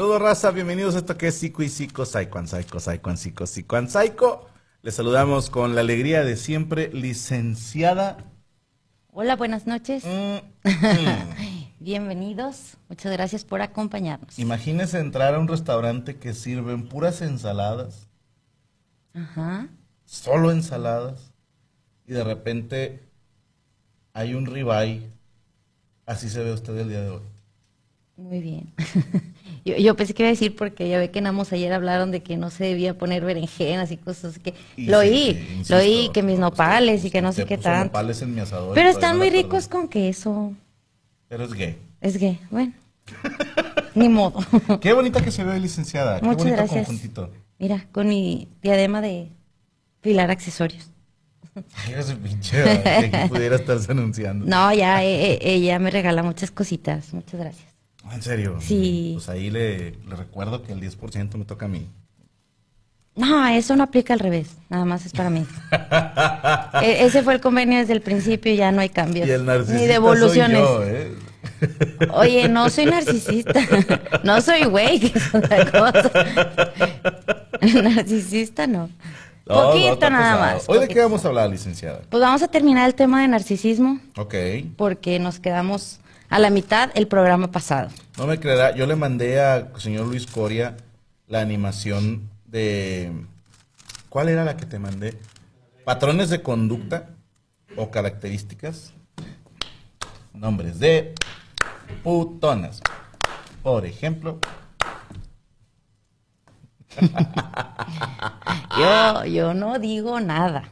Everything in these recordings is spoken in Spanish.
Saludos, raza. Bienvenidos a esto que es Psico y Psico, Psycho Psycho, Psycho Psycho and Psycho. Les saludamos con la alegría de siempre, licenciada. Hola, buenas noches. Mm, mm. Bienvenidos. Muchas gracias por acompañarnos. Imagínese entrar a un restaurante que sirven puras ensaladas, Ajá. solo ensaladas, y de repente hay un ribeye. Así se ve usted el día de hoy. Muy bien. yo, yo pensé que iba a decir porque ya ve que en Amos ayer hablaron de que no se debía poner berenjenas y cosas que Y lo oí, lo oí que mis usted- nopales y que no sé qué tanto. nopales en mi asador y Pero están muy ricos con queso. Pero es gay. Es gay, bueno. Ni modo. Qué bonita que se ve, licenciada. Qué Muchas bonito gracias. conjuntito. Mira, con mi diadema de filar accesorios. Ay, ese pinche, que aquí pudiera estarse anunciando. No, ya eh, eh, ella me regala muchas cositas. Muchas gracias. ¿En serio? Sí. Pues ahí le, le recuerdo que el 10% me toca a mí. No, eso no aplica al revés, nada más es para mí. E- ese fue el convenio desde el principio y ya no hay cambios. Y el Ni devoluciones. soy yo, ¿eh? Oye, no soy narcisista. No soy güey, que es otra cosa. Narcisista no. Poquito nada pesado. más. ¿Hoy de qué vamos a hablar, licenciada? Pues vamos a terminar el tema de narcisismo Ok. porque nos quedamos a la mitad el programa pasado. No me creerá, yo le mandé a señor Luis Coria la animación de... ¿Cuál era la que te mandé? Patrones de conducta o características. Nombres de putonas. Por ejemplo, Yo, yo no digo nada.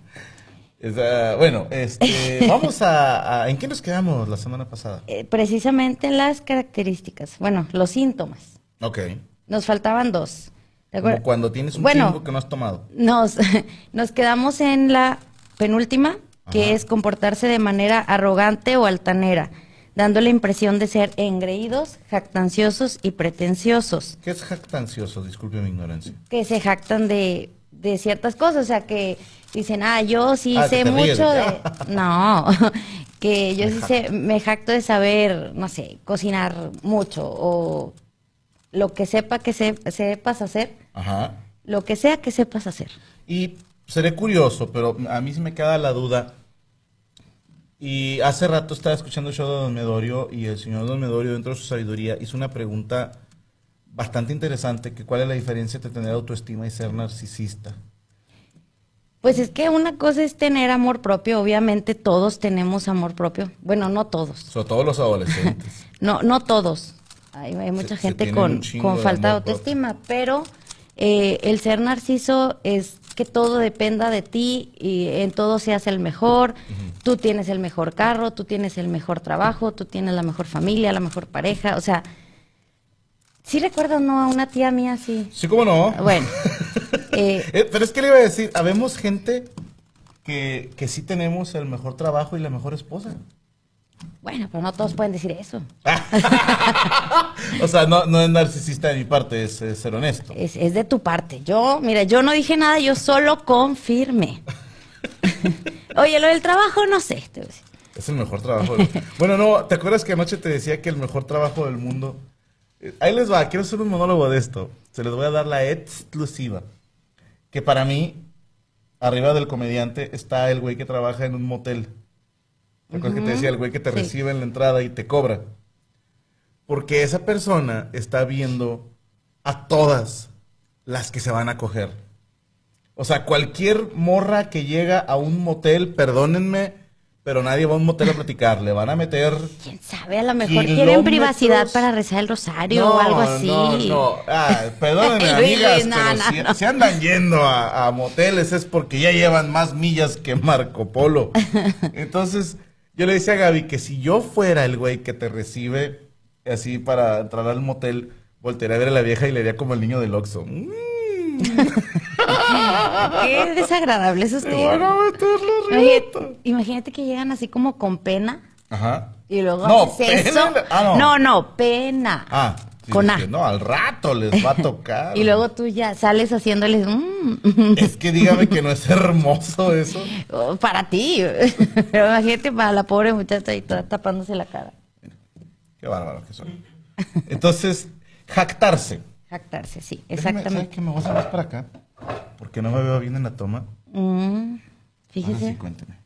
Esa- bueno, este, vamos a, a- ¿En qué nos quedamos la semana pasada? Eh, precisamente las características, bueno, los síntomas. Ok. Nos faltaban dos. ¿Te Como cuando tienes un Bueno, que no has tomado. Nos, nos quedamos en la penúltima, que es comportarse de manera arrogante o altanera, dando la impresión de ser engreídos, jactanciosos y pretenciosos, ¿Qué es jactancioso? Disculpe mi ignorancia. que se jactan de, de ciertas cosas, o sea, que dicen, ah, yo sí Ah, sé ríes mucho de No, que yo Me sí sé, me jacto de saber, no sé, cocinar mucho o lo que sepa que se- sepas hacer, Ajá. lo que sea que sepas hacer. Y seré curioso, pero a mí sí me queda la duda. Y hace rato estaba escuchando el show de Don Medorio y el señor Don Medorio, dentro de su sabiduría, hizo una pregunta bastante interesante, que cuál es la diferencia entre tener autoestima y ser narcisista. Pues es que una cosa es tener amor propio, obviamente todos tenemos amor propio. Bueno, no todos. Sobre todo los adolescentes. No, no todos. hay, hay mucha Se- gente con, con falta de propio. autoestima, pero eh, el ser narciso es que todo dependa de ti y en todo seas el mejor. Tú tienes el mejor carro, tú tienes el mejor trabajo, tú tienes la mejor familia, la mejor pareja. O sea, sí recuerdo no a una tía mía así. Sí, cómo no. Bueno, eh, Eh, pero es que le iba a decir, habemos gente que, que sí tenemos el mejor trabajo y la mejor esposa. bueno, pero no todos pueden decir eso. O sea, no, no es narcisista de mi parte, es, es ser honesto. Es, es de tu parte. Yo, mira, yo no dije nada, yo solo confirmé. Oye, lo del trabajo, no sé. Es el mejor trabajo. del- Bueno, no, ¿te acuerdas que anoche te decía que el mejor trabajo del mundo? Eh, Ahí les va, quiero hacer un monólogo de esto. Se les voy a dar la exclusiva. Que para mí, arriba del comediante, está el güey que trabaja en un motel. ¿Te acuerdas que te decía el güey que te Sí. recibe en la entrada y te cobra? Porque esa persona está viendo a todas las que se van a coger. O sea, cualquier morra que llega a un motel, perdónenme, pero nadie va a un motel a platicar. Le van a meter. ¿Quién sabe? A lo mejor quieren privacidad para rezar el rosario o algo así. No, no. Ah, perdónenme, amigas, no, pero no, si, no. si andan yendo a, a moteles es porque ya llevan más millas que Marco Polo. Entonces, yo le decía a Gaby que si yo fuera el güey que te recibe así para entrar al motel, voltearía a ver a la vieja y le haría como el niño del Oxxo. Mm, Qué desagradable es usted. te van a meter la Imagínate, que llegan así como con pena Ajá. y luego No, pena. eso. Ah, no. no, no, pena. Ah, sí, con A. no, al rato les va a tocar. Y luego tú ya sales haciéndoles mm, Es que dígame que no es hermoso eso. oh, para ti. Pero imagínate para la pobre muchacha ahí toda tapándose la cara. Qué bárbaro que son. Entonces, jactarse. Jactarse, sí, Déjame, ¿sabes exactamente. qué? Me voy a más para acá. Porque no me veo bien en la toma. Mm, Ahora fíjese. sí, cuénteme.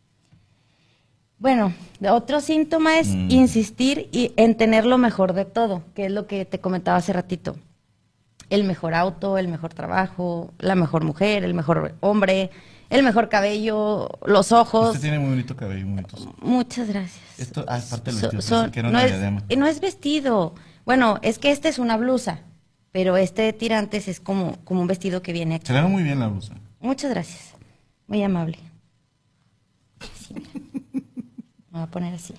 Bueno, otro síntoma es Mm. insistir y- en tener lo mejor de todo, que es lo que te comentaba hace ratito. El mejor auto, el mejor trabajo, la mejor mujer, el mejor hombre, el mejor cabello, los ojos. Usted tiene muy bonito cabello, muy bonito. Muchas gracias. Esto, ah, es parte del vestido. que era no, una es, no es vestido. Bueno, es que este es una blusa, pero este de tirantes es como, como un vestido que viene aquí. Se le ve muy bien la blusa. Muchas gracias. Muy amable. Sí, mira. Me voy a poner así.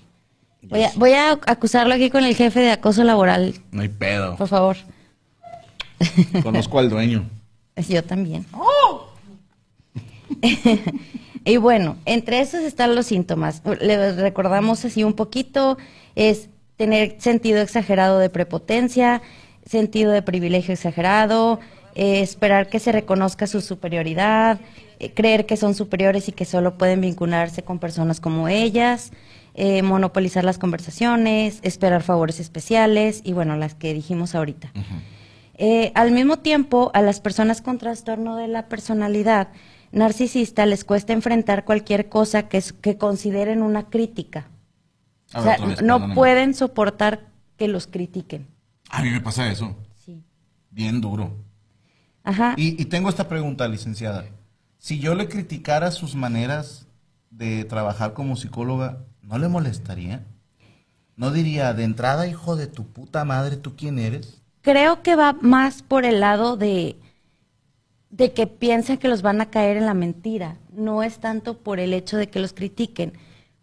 Voy a, voy a acusarlo aquí con el jefe de acoso laboral, No hay pedo. por favor. Conozco al dueño. Yo también. y bueno, entre esos están los síntomas. Le recordamos así un poquito, es tener sentido exagerado de prepotencia, sentido de privilegio exagerado, eh, esperar que se reconozca su superioridad, eh, creer que son superiores y que solo pueden vincularse con personas como ellas, eh, monopolizar las conversaciones, esperar favores especiales y bueno, las que dijimos ahorita. Eh, al mismo tiempo, a las personas con trastorno de la personalidad narcisista les cuesta enfrentar cualquier cosa que, consideren una crítica. A o sea, vez, no perdóname. pueden soportar que los critiquen. A mí me pasa eso. Sí. Bien duro. Ajá. Y, y tengo esta pregunta, licenciada. Si yo le criticara sus maneras de trabajar como psicóloga, ¿no le molestaría? ¿No diría, de entrada, hijo de tu puta madre, tú quién eres? Creo que va más por el lado de, de que piensan que los van a caer en la mentira. No es tanto por el hecho de que los critiquen.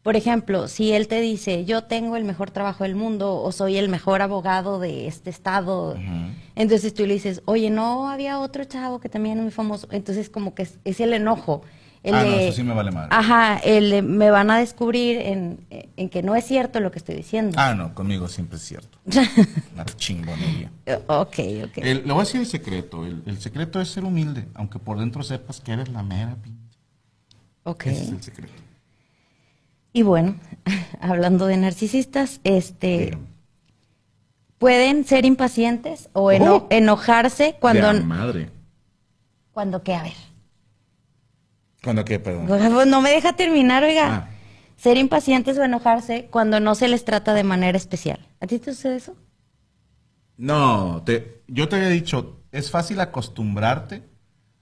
Por ejemplo, si él te dice, yo tengo el mejor trabajo del mundo o soy el mejor abogado de este estado, entonces tú le dices, oye, no había otro chavo que también es muy famoso. Entonces como que es, es el enojo. El Ah, no, eso sí me vale madre. Ajá, el de, me van a descubrir en, en que no es cierto lo que estoy diciendo. Ah, no, conmigo siempre es cierto. Una chingonería. ok, ok. El- le voy a decir el secreto. El, el secreto es ser humilde, aunque por dentro sepas que eres la mera pinche. ok. Ese es el secreto. Y bueno, hablando de narcisistas, este pueden ser impacientes o eno- Oh. enojarse cuando De madre. cuando qué, a ver. ¿Cuándo qué, perdón? Pues No me deja terminar, oiga. Ah. Ser impacientes o enojarse cuando no se les trata de manera especial. ¿A ti te sucede eso? No, te, yo te había dicho, es fácil acostumbrarte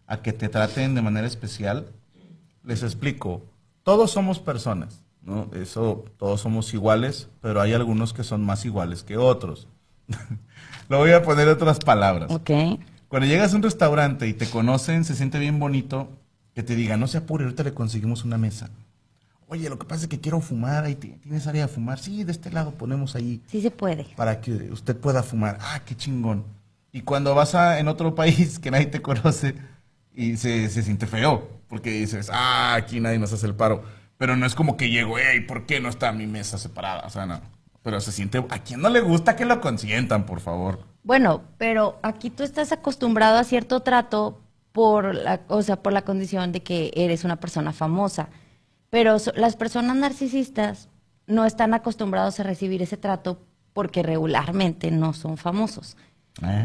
a que te traten de manera especial. Les explico, todos somos personas, ¿no? Eso, todos somos iguales, pero hay algunos que son más iguales que otros. Lo voy a poner en otras palabras. Ok. Cuando llegas a un restaurante y te conocen, se siente bien bonito que te digan, no se apure, ahorita le conseguimos una mesa. Oye, lo que pasa es que quiero fumar, ahí ti- tienes área de fumar. Sí, de este lado ponemos ahí Sí se puede. para que usted pueda fumar. Ah, qué chingón. Y cuando vas a, en otro país que nadie te conoce y se, se siente feo, porque dices, ah, aquí nadie nos hace el paro. Pero no es como que llego, hey, ¿por qué no está mi mesa separada? O sea, no. Pero se siente, ¿a quién no le gusta que lo consientan, por favor? Bueno, pero aquí tú estás acostumbrado a cierto trato por la, o sea, por la condición de que eres una persona famosa. Pero las personas narcisistas no están acostumbrados a recibir ese trato porque regularmente no son famosos.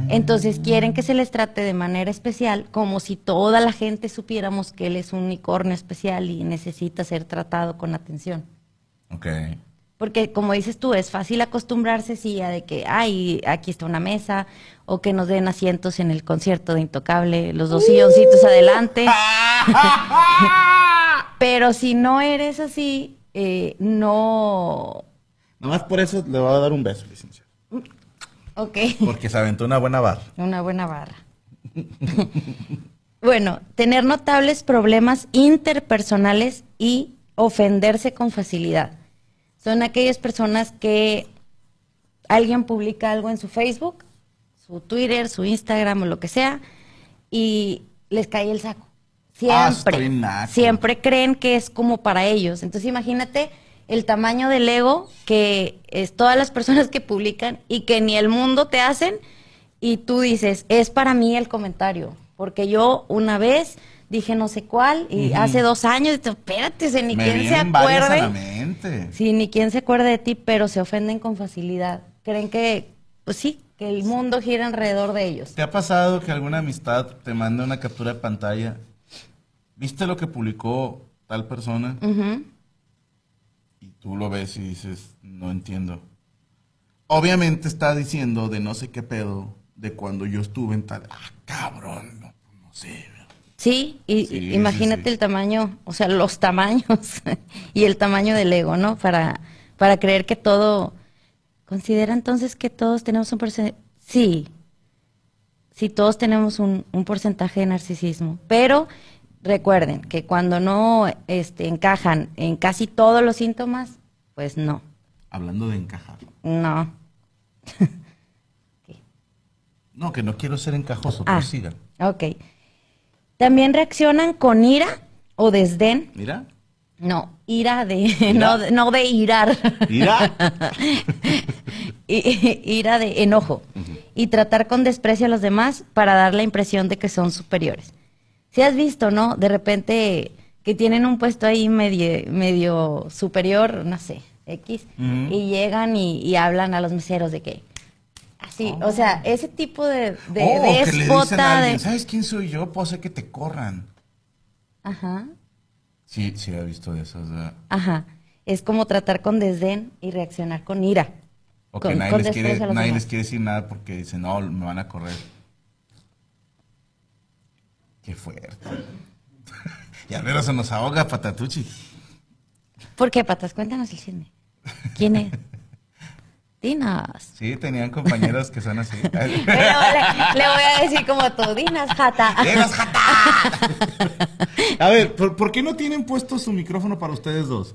Entonces quieren que se les trate de manera especial, como si toda la gente supiéramos que él es un unicornio especial y necesita ser tratado con atención. Ok. Porque como dices tú, es fácil acostumbrarse, sí, a de que, ay, aquí está una mesa, o que nos den asientos en el concierto de Intocable, los dos silloncitos adelante. Pero si no eres así, eh, no... Nomás por eso le voy a dar un beso, licenciado. Ok, Porque se aventó una buena barra. una buena barra. bueno, tener notables problemas interpersonales y ofenderse con facilidad. Son aquellas personas que alguien publica algo en su Facebook, su Twitter, su Instagram o lo que sea, y les cae el saco. Ah, Siempre. siempre creen que es como para ellos. Entonces imagínate el tamaño del ego que es todas las personas que publican y que ni el mundo te hacen y tú dices, es para mí el comentario. Porque yo una vez dije no sé cuál y hace dos años, espérate, se- ni Me quien se acuerde. Sí, ni quien se acuerde de ti, pero se ofenden con facilidad. Creen que, pues sí, que el mundo gira alrededor de ellos. ¿Te ha pasado que alguna amistad te manda una captura de pantalla? ¿Viste lo que publicó tal persona? Tú lo ves y dices, no entiendo. Obviamente está diciendo de no sé qué pedo, de cuando yo estuve en tal... Ah, cabrón, no, no sé. Sí, y Sí, imagínate sí. el tamaño, o sea, los tamaños y el tamaño del ego, ¿no? Para, para creer que todo... ¿Considera entonces que todos tenemos un porcentaje? Sí, sí, todos tenemos un, un porcentaje de narcisismo, pero recuerden que cuando no este, encajan en casi todos los síntomas, pues no, Hablando de encajar. no. No, que no quiero ser encajoso, Ah. pero siga. Ok. También reaccionan con ira o desdén Mira, No, ira de, no, de- no de irar. mira. I- ira de enojo. Y tratar con desprecio a los demás para dar la impresión de que son superiores. Si has visto, ¿no? De repente que tienen un puesto ahí medio, medio superior, no sé, X, y llegan y, y hablan a los meseros de que. Así, o sea, ese tipo de, de oh, que le dicen déspota a alguien, de. ¿sabes quién soy yo? Puedo hacer que te corran. Ajá. Sí, sí, he visto. O, sea, Ajá. Es como tratar con desdén y reaccionar con ira. o que nadie, les quiere, nadie les quiere decir nada porque dicen, no, me van a correr. Qué fuerte. y al menos se nos ahoga Patatuchi. ¿Por qué, Patas? Cuéntanos el chisme. ¿Quién es? Dinos. Sí, tenían compañeros que son así. Pero le, le voy a decir como tú, dinos, jata. ¡Dinos, jata! A ver, ¿por, por qué no tienen puesto su micrófono para ustedes dos?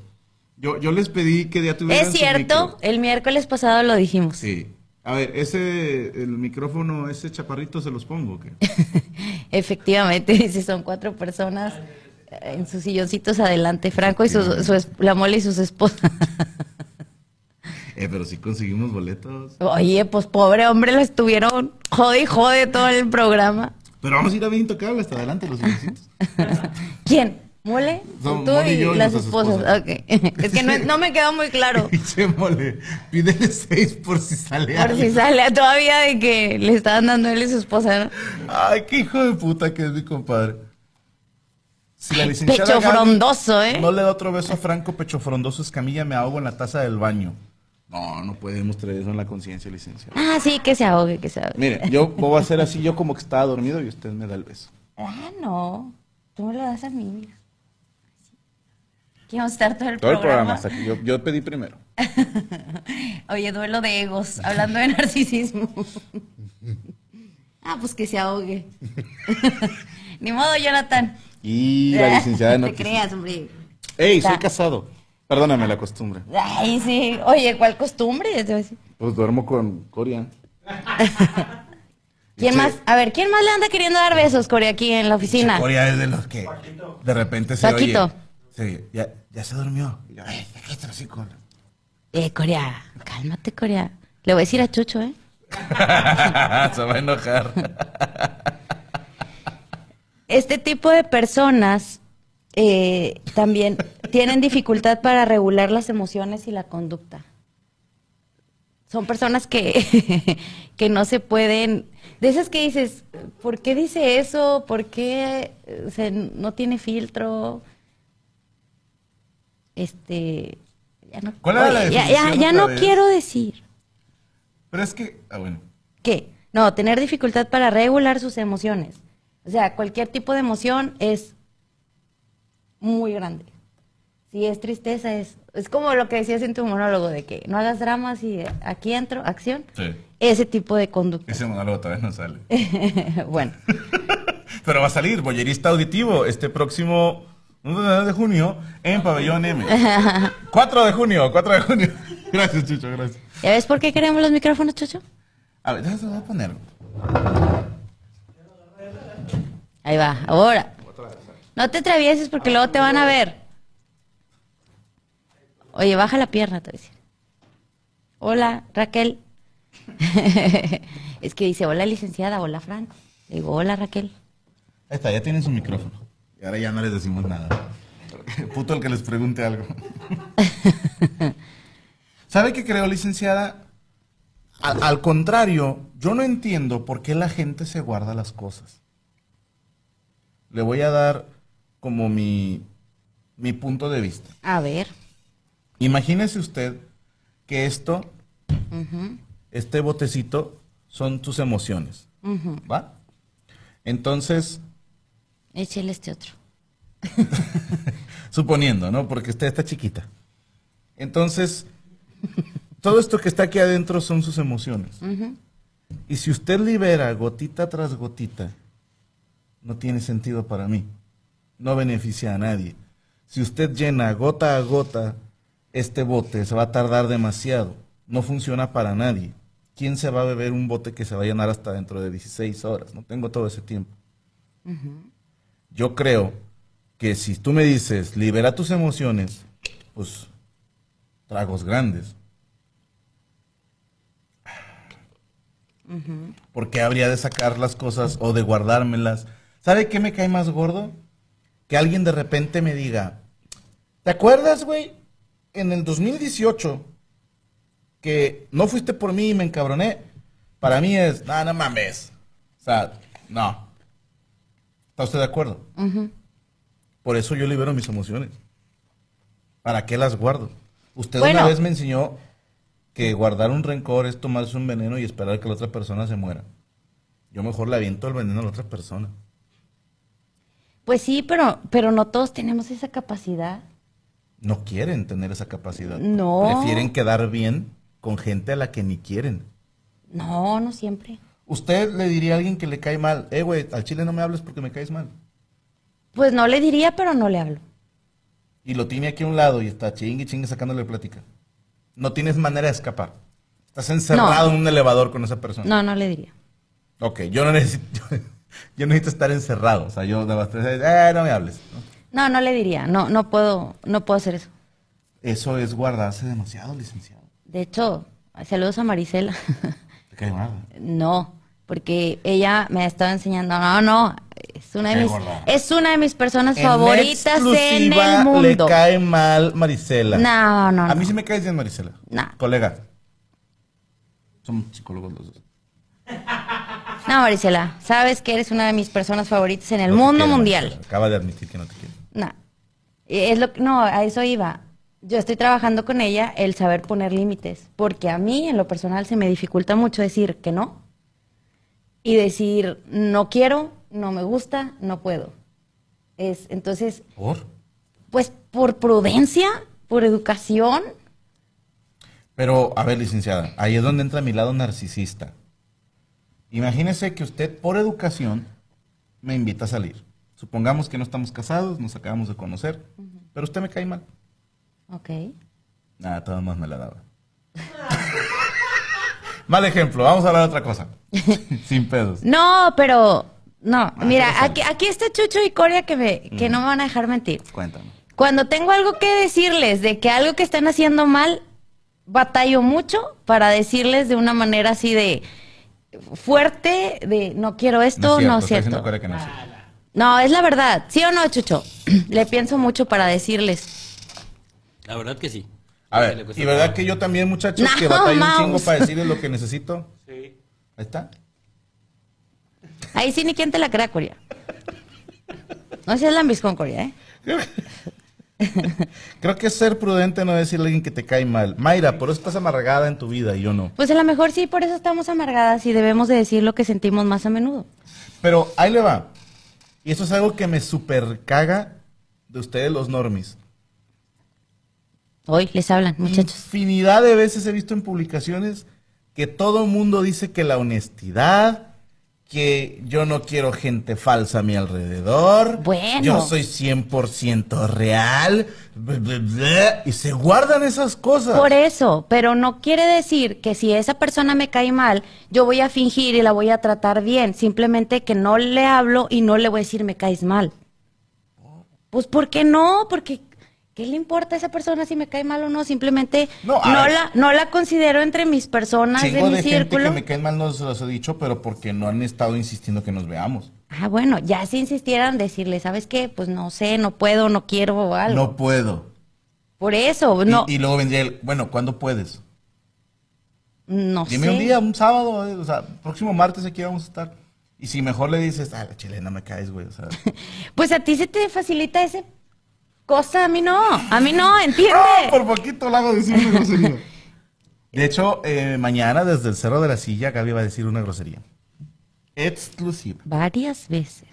Yo, yo les pedí que ya tuvieran Es su cierto, micro. el miércoles pasado lo dijimos. Sí. A ver, ese, el micrófono, ese chaparrito, ¿se los pongo o qué? Efectivamente, dice, son cuatro personas en sus silloncitos adelante. Franco y su, su la mole y sus esposas. Eh, pero sí conseguimos boletos. Oye, pues pobre hombre, lo estuvieron jode y jode todo el programa. Pero vamos a ir a ver Intocable hasta adelante, los silloncitos. ¿Quién? ¿Mole? Tú Mole y y, yo y las esposas. esposas. Ok. Es que no, no me quedó muy claro. Dice mole, pídele seis por si sale Por si sale todavía de que le estaban dando él y su esposa, ¿no? Ay, qué hijo de puta que es mi compadre. Si la licenciada Pecho Gaby frondoso, ¿eh? No le da otro beso a Franco, pecho frondoso, escamilla, me ahogo en la taza del baño. No, no podemos traer eso en la conciencia, licenciada. Ah, sí, que se ahogue, que se ahogue. Mire, yo voy a hacer así, yo como que estaba dormido y usted me da el beso. Ah, no. Tú me lo das a mí, mira. Aquí vamos a estar todo el Todo el programa. programa, yo, yo pedí primero. Oye, duelo de egos, hablando de narcisismo. ah, pues que se ahogue. Ni modo, Jonathan. Y la licenciada no te creas, hombre. ¡Ey, soy casado! Perdóname la costumbre. Ay, sí. Oye, ¿cuál costumbre? Pues duermo con Coria. ¿Quién Sí. más? A ver, ¿quién más le anda queriendo dar besos, Corea, aquí en la oficina? Coria es de los que de repente se Paquito. oye. Sí, ya, ya se durmió. Y yo, ¡ay, déjate así con... Eh, Corea, cálmate, Corea. Le voy a decir a Chucho, ¿eh? se va a enojar. Este tipo de personas eh, también tienen dificultad para regular las emociones y la conducta. Son personas que, que no se pueden, de esas que dices, ¿por qué dice eso? ¿Por qué eh, se- no tiene filtro? Este, ya no, ¿Cuál era la ya, no vez? quiero decir. Pero es que, ah, bueno. ¿Qué? No, tener dificultad para regular sus emociones. O sea, cualquier tipo de emoción es muy grande. Si es tristeza, es, es como lo que decías en tu monólogo, de que no hagas dramas y aquí entro, acción. Sí. Ese tipo de conducta. Ese monólogo todavía no sale. bueno, Pero va a salir, Boyerista Auditivo, este próximo 9 de junio en Pabellón M. 4 de junio, 4 de junio. Gracias, Chucho, gracias. ¿ya ves por qué queremos los micrófonos, Chucho? A ver, déjame voy a poner. Ahí va, ahora. No te atravieses porque luego te van a ver. Oye, baja la pierna, te voy a decir. Hola, Raquel. es que dice, hola, licenciada, hola, Fran. Le digo, hola, Raquel. Ahí está, ya tienen su micrófono. Y ahora ya no les decimos nada. Puto el que les pregunte algo. ¿Sabe qué creo, licenciada? Al, al contrario, yo no entiendo por qué la gente se guarda las cosas. Le voy a dar como mi, mi punto de vista. A ver. Imagínese usted que esto, este botecito, son tus emociones. ¿Va? Entonces, Échale este otro. suponiendo, ¿no? Porque usted está chiquita. Entonces, todo esto que está aquí adentro son sus emociones. Y si usted libera gotita tras gotita, no tiene sentido para mí. No beneficia a nadie. Si usted llena gota a gota este bote, se va a tardar demasiado. No funciona para nadie. ¿Quién se va a beber un bote que se va a llenar hasta dentro de 16 horas? No tengo todo ese tiempo. Yo creo que si tú me dices, libera tus emociones, pues tragos grandes. ¿Por qué habría de sacar las cosas o de guardármelas? ¿Sabe qué me cae más gordo? Que alguien de repente me diga, ¿te acuerdas, güey? En el 2018, que no fuiste por mí y me encabroné. Para mí es, no, no mames. O sea, no. ¿Está usted de acuerdo? Por eso yo libero mis emociones. ¿Para qué las guardo? Usted Bueno. una vez me enseñó que guardar un rencor es tomarse un veneno y esperar que la otra persona se muera. Yo mejor le aviento el veneno a la otra persona. Pues sí, pero, pero no todos tenemos esa capacidad. No quieren tener esa capacidad. No. Prefieren quedar bien con gente a la que ni quieren. No, no siempre. Usted le diría a alguien que le cae mal, eh, güey, al chile no me hables porque me caes mal. Pues no le diría, pero no le hablo. Y lo tiene aquí a un lado y está chingue chingue sacándole plática. No tienes manera de escapar. Estás encerrado No. en un elevador con esa persona. No, no le diría. Ok, yo no necesito, yo necesito estar encerrado. O sea, yo más, eh, no me hables. ¿no? No, no le diría. No, no puedo, no puedo hacer eso. Eso es guardarse demasiado, licenciado. De hecho, saludos a Marisela. Te cae mal. no, porque ella me ha estado enseñando. No, no, es una de Qué mis, gorda. es una de mis personas En favoritas en el mundo. Le cae mal Marisela. No, no, A mí no. sí me caes bien Marisela. No. Colega. Somos psicólogos los dos. No, Marisela, sabes que eres una de mis personas favoritas en el No mundo mundial. Marisela. Acaba de admitir que no te quiere. No. Es lo que- no, a eso iba. Yo estoy trabajando con ella el saber poner límites, porque a mí en lo personal se me dificulta mucho decir que no y decir no quiero, no me gusta, no puedo. Es entonces, ¿Por? pues por prudencia, por educación, Pero, a ver, licenciada, ahí es donde entra mi lado narcisista. Imagínese que usted, por educación, me invita a salir. Supongamos que no estamos casados, nos acabamos de conocer, pero usted me cae mal. Ok. Nada, todo más me la daba. Mal ejemplo, vamos a hablar de otra cosa. Sin pedos. No, pero no, Ah, mira, aquí, aquí está Chucho y Coria que, me, que no me van a dejar mentir. Cuéntame. Cuando tengo algo que decirles de que algo que están haciendo mal, batallo mucho para decirles de una manera así de fuerte, de no quiero esto, no es Corea que no es cierto. No, es la verdad. ¿Sí o no, Chucho? Le pienso mucho para decirles. La verdad que sí. A ver, cuesta y verdad trabajo. que yo también, muchachos, que No, batallo un mouse. chingo para decirles lo que necesito. Sí. Ahí está. Ahí sí ni quién te la crea, Coria. No seas lambis con Coria, ¿eh? Creo que es ser prudente no decirle a alguien que te cae mal. Mayra, por eso estás amargada en tu vida y yo no. Pues a lo mejor sí, por eso estamos amargadas y debemos de decir lo que sentimos más a menudo. Pero ahí le va. Y eso es algo que me super caga de ustedes los normis. Hoy les hablan, muchachos. Infinidad de veces he visto en publicaciones que todo mundo dice que la honestidad, que yo no quiero gente falsa a mi alrededor. Bueno. Yo soy 100% real. y se guardan esas cosas. Por eso, pero no quiere decir que si esa persona me cae mal, yo voy a fingir y la voy a tratar bien. Simplemente que no le hablo y no le voy a decir me caes mal. Pues ¿por qué no? Porque ¿qué le importa a esa persona si me cae mal o no? Simplemente No, no, la no la considero entre mis personas de mi de gente círculo. que me caen mal no se los he dicho, pero porque no han estado insistiendo que nos veamos. Ah, bueno, ya si insistieran decirle, ¿sabes qué? Pues no sé, no puedo, no quiero o algo. No puedo. Por eso, Y- no, Y, luego vendría el, bueno, ¿cuándo puedes? no Dime sé. un día, un sábado, eh, o sea, próximo martes aquí vamos a estar. Y si mejor le dices, ah, la chilena me caes, güey, o sea. Pues a ti se te facilita ese cosa, a mí no, a mí no, ¿entiendes? ¡Ah! Por poquito la hago decir una grosería. De hecho, eh, mañana desde el Cerro de la Silla, Gaby va a decir una grosería. Exclusiva. Varias veces.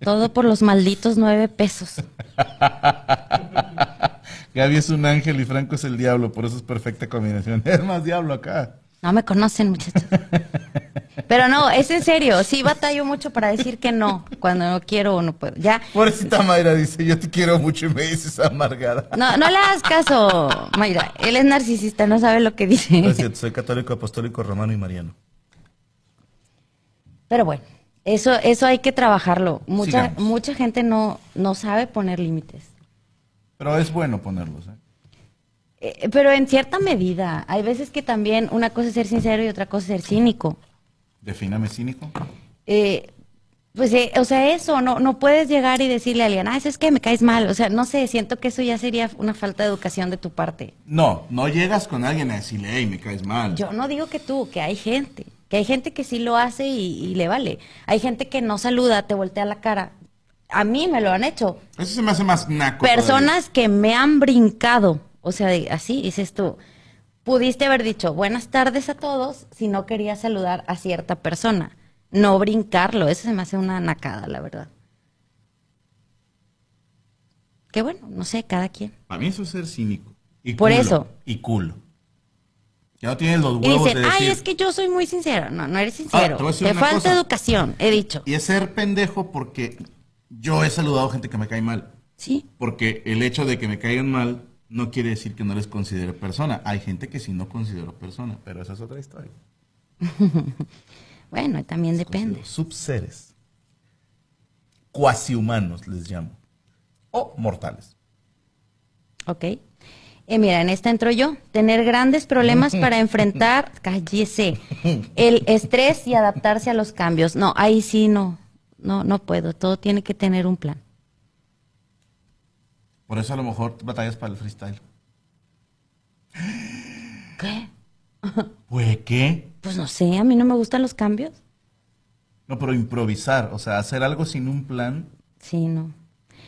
Todo por los malditos nueve pesos. Gaby es un ángel y Franco es el diablo, por eso es perfecta combinación. Es más diablo acá. No me conocen, muchachos. Pero no, es en serio, sí batallo mucho para decir que no, cuando no quiero o no puedo. Ya, Pobrecita Mayra dice, yo te quiero mucho y me dices amargada. no, no le hagas caso, Mayra. Él es narcisista, no sabe lo que No dice. es cierto, soy católico, apostólico, romano y mariano. Pero bueno, eso, eso hay que trabajarlo. Mucha, Sigamos. mucha gente no, no sabe poner límites. Pero es bueno ponerlos, ¿eh? Eh, pero en cierta medida, hay veces que también una cosa es ser sincero y otra cosa es ser cínico. Defíname cínico. Eh, pues, eh, o sea, eso, no, no puedes llegar y decirle a alguien, ah, eso es que me caes mal. O sea, no sé, siento que eso ya sería una falta de educación de tu parte. No, no llegas con alguien a decirle, hey, me caes mal. Yo no digo que tú, que hay gente, que hay gente que sí lo hace y, y le vale. Hay gente que no saluda, te voltea la cara. A mí me lo han hecho. Eso se me hace más naco. Personas que me han brincado. O sea, así dices tú. Pudiste haber dicho buenas tardes a todos si no querías saludar a cierta persona. No brincarlo. Eso se me hace una nacada, la verdad. Que bueno, no sé, cada quien. Para mí eso es ser cínico. Y Por culo. eso. Y culo. Ya no tienes los Y huevos dicen, de decir... ay, es que yo soy muy sincero. No, no eres sincero. Ah, te Te falta cosa. educación, he dicho. Y es ser pendejo porque yo he saludado gente que me cae mal. Sí. Porque el hecho de que me caigan mal no quiere decir que no les considere persona. Hay gente que sí no considero persona, pero esa es otra historia. Bueno, también depende. Subseres. Cuasi humanos les llamo. O mortales. Ok. Eh, mira, en esta entro yo. Tener grandes problemas para enfrentar, cállese, el estrés y adaptarse a los cambios. No, ahí sí no. No, no puedo. Todo tiene que tener un plan. Por eso a lo mejor batallas para el freestyle. ¿Qué? ¿Pues qué? Pues no sé, a mí no me gustan los cambios. No, pero improvisar, o sea, hacer algo sin un plan. Sí, no.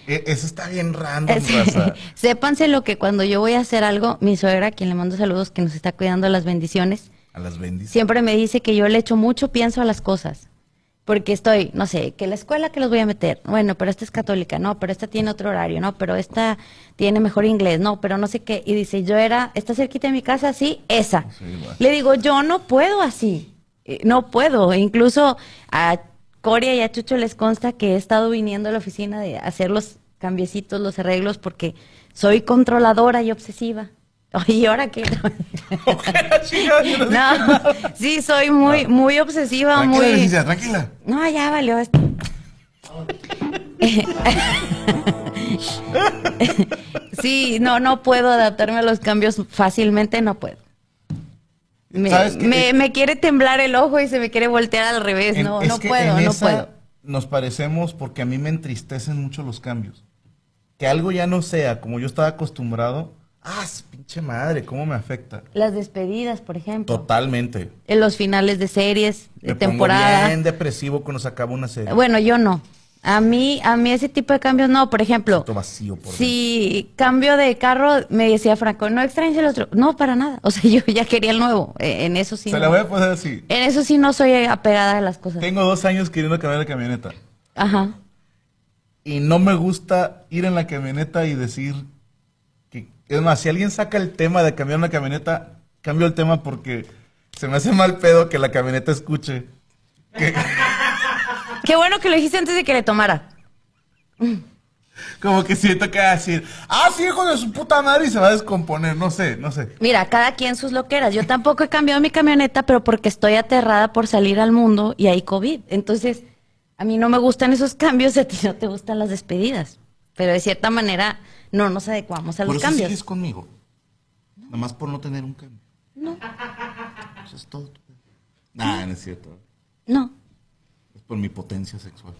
e- Eso está bien random, Es- raza. Sépanse lo que cuando yo voy a hacer algo, mi suegra, quien le mando saludos, que nos está cuidando las bendiciones, A las bendiciones. siempre me dice que yo le echo mucho pienso a las cosas. Porque estoy, no sé, que la escuela que los voy a meter, bueno, pero esta es católica, no, pero esta tiene otro horario, no, pero esta tiene mejor inglés, no, pero no sé qué. Y dice, yo era, está cerquita de mi casa, sí, esa. Sí. Le digo, yo no puedo así, eh, no puedo. Incluso a Coria y a Chucho les consta que he estado viniendo a la oficina de hacer los cambiecitos, los arreglos, porque soy controladora y obsesiva. ¿y ahora qué? no, sí, soy muy, muy obsesiva, Tranquila, muy... Tranquila. No, ya valió esto. sí, no, no puedo adaptarme a los cambios fácilmente, no puedo. Me, ¿Sabes qué? me- me quiere temblar el ojo y se me quiere voltear al revés. En- no, no puedo, no puedo. Nos parecemos porque a mí me entristecen mucho los cambios. Que algo ya no sea como yo estaba acostumbrado. Ah, pinche madre, cómo me afecta. Las despedidas, por ejemplo. Totalmente. En los finales de series, de Me pongo temporada. bien depresivo cuando se acaba una serie. Bueno, yo no. A mí, a mí ese tipo de cambios no. Por ejemplo, vacío por si cambio de carro, me decía Franco, no extrañes el otro. No, para nada. O sea, yo ya quería el nuevo. Eh, En eso sí. Se no. la voy a poner así. En eso sí no soy apegada a las cosas. Tengo dos años queriendo cambiar de camioneta. Ajá. Y no me gusta ir en la camioneta y decir. Es más, si alguien saca el tema de cambiar una camioneta, cambio el tema porque se me hace mal pedo que la camioneta escuche. Que, Qué bueno que lo dijiste antes de que le tomara. como que siento que va a decir, ah, sí, hijo de su puta madre, y se va a descomponer. No sé, no sé. Mira, cada quien sus loqueras. Yo tampoco he cambiado mi camioneta, pero porque estoy aterrada por salir al mundo y hay COVID. Entonces, a mí no me gustan esos cambios, a ti no te gustan las despedidas. Pero de cierta manera no nos adecuamos a Por los eso cambios. sigues conmigo. Nada más por no tener un cambio. No. Eso es todo. Nah, no es cierto. No, Es por mi potencia sexual.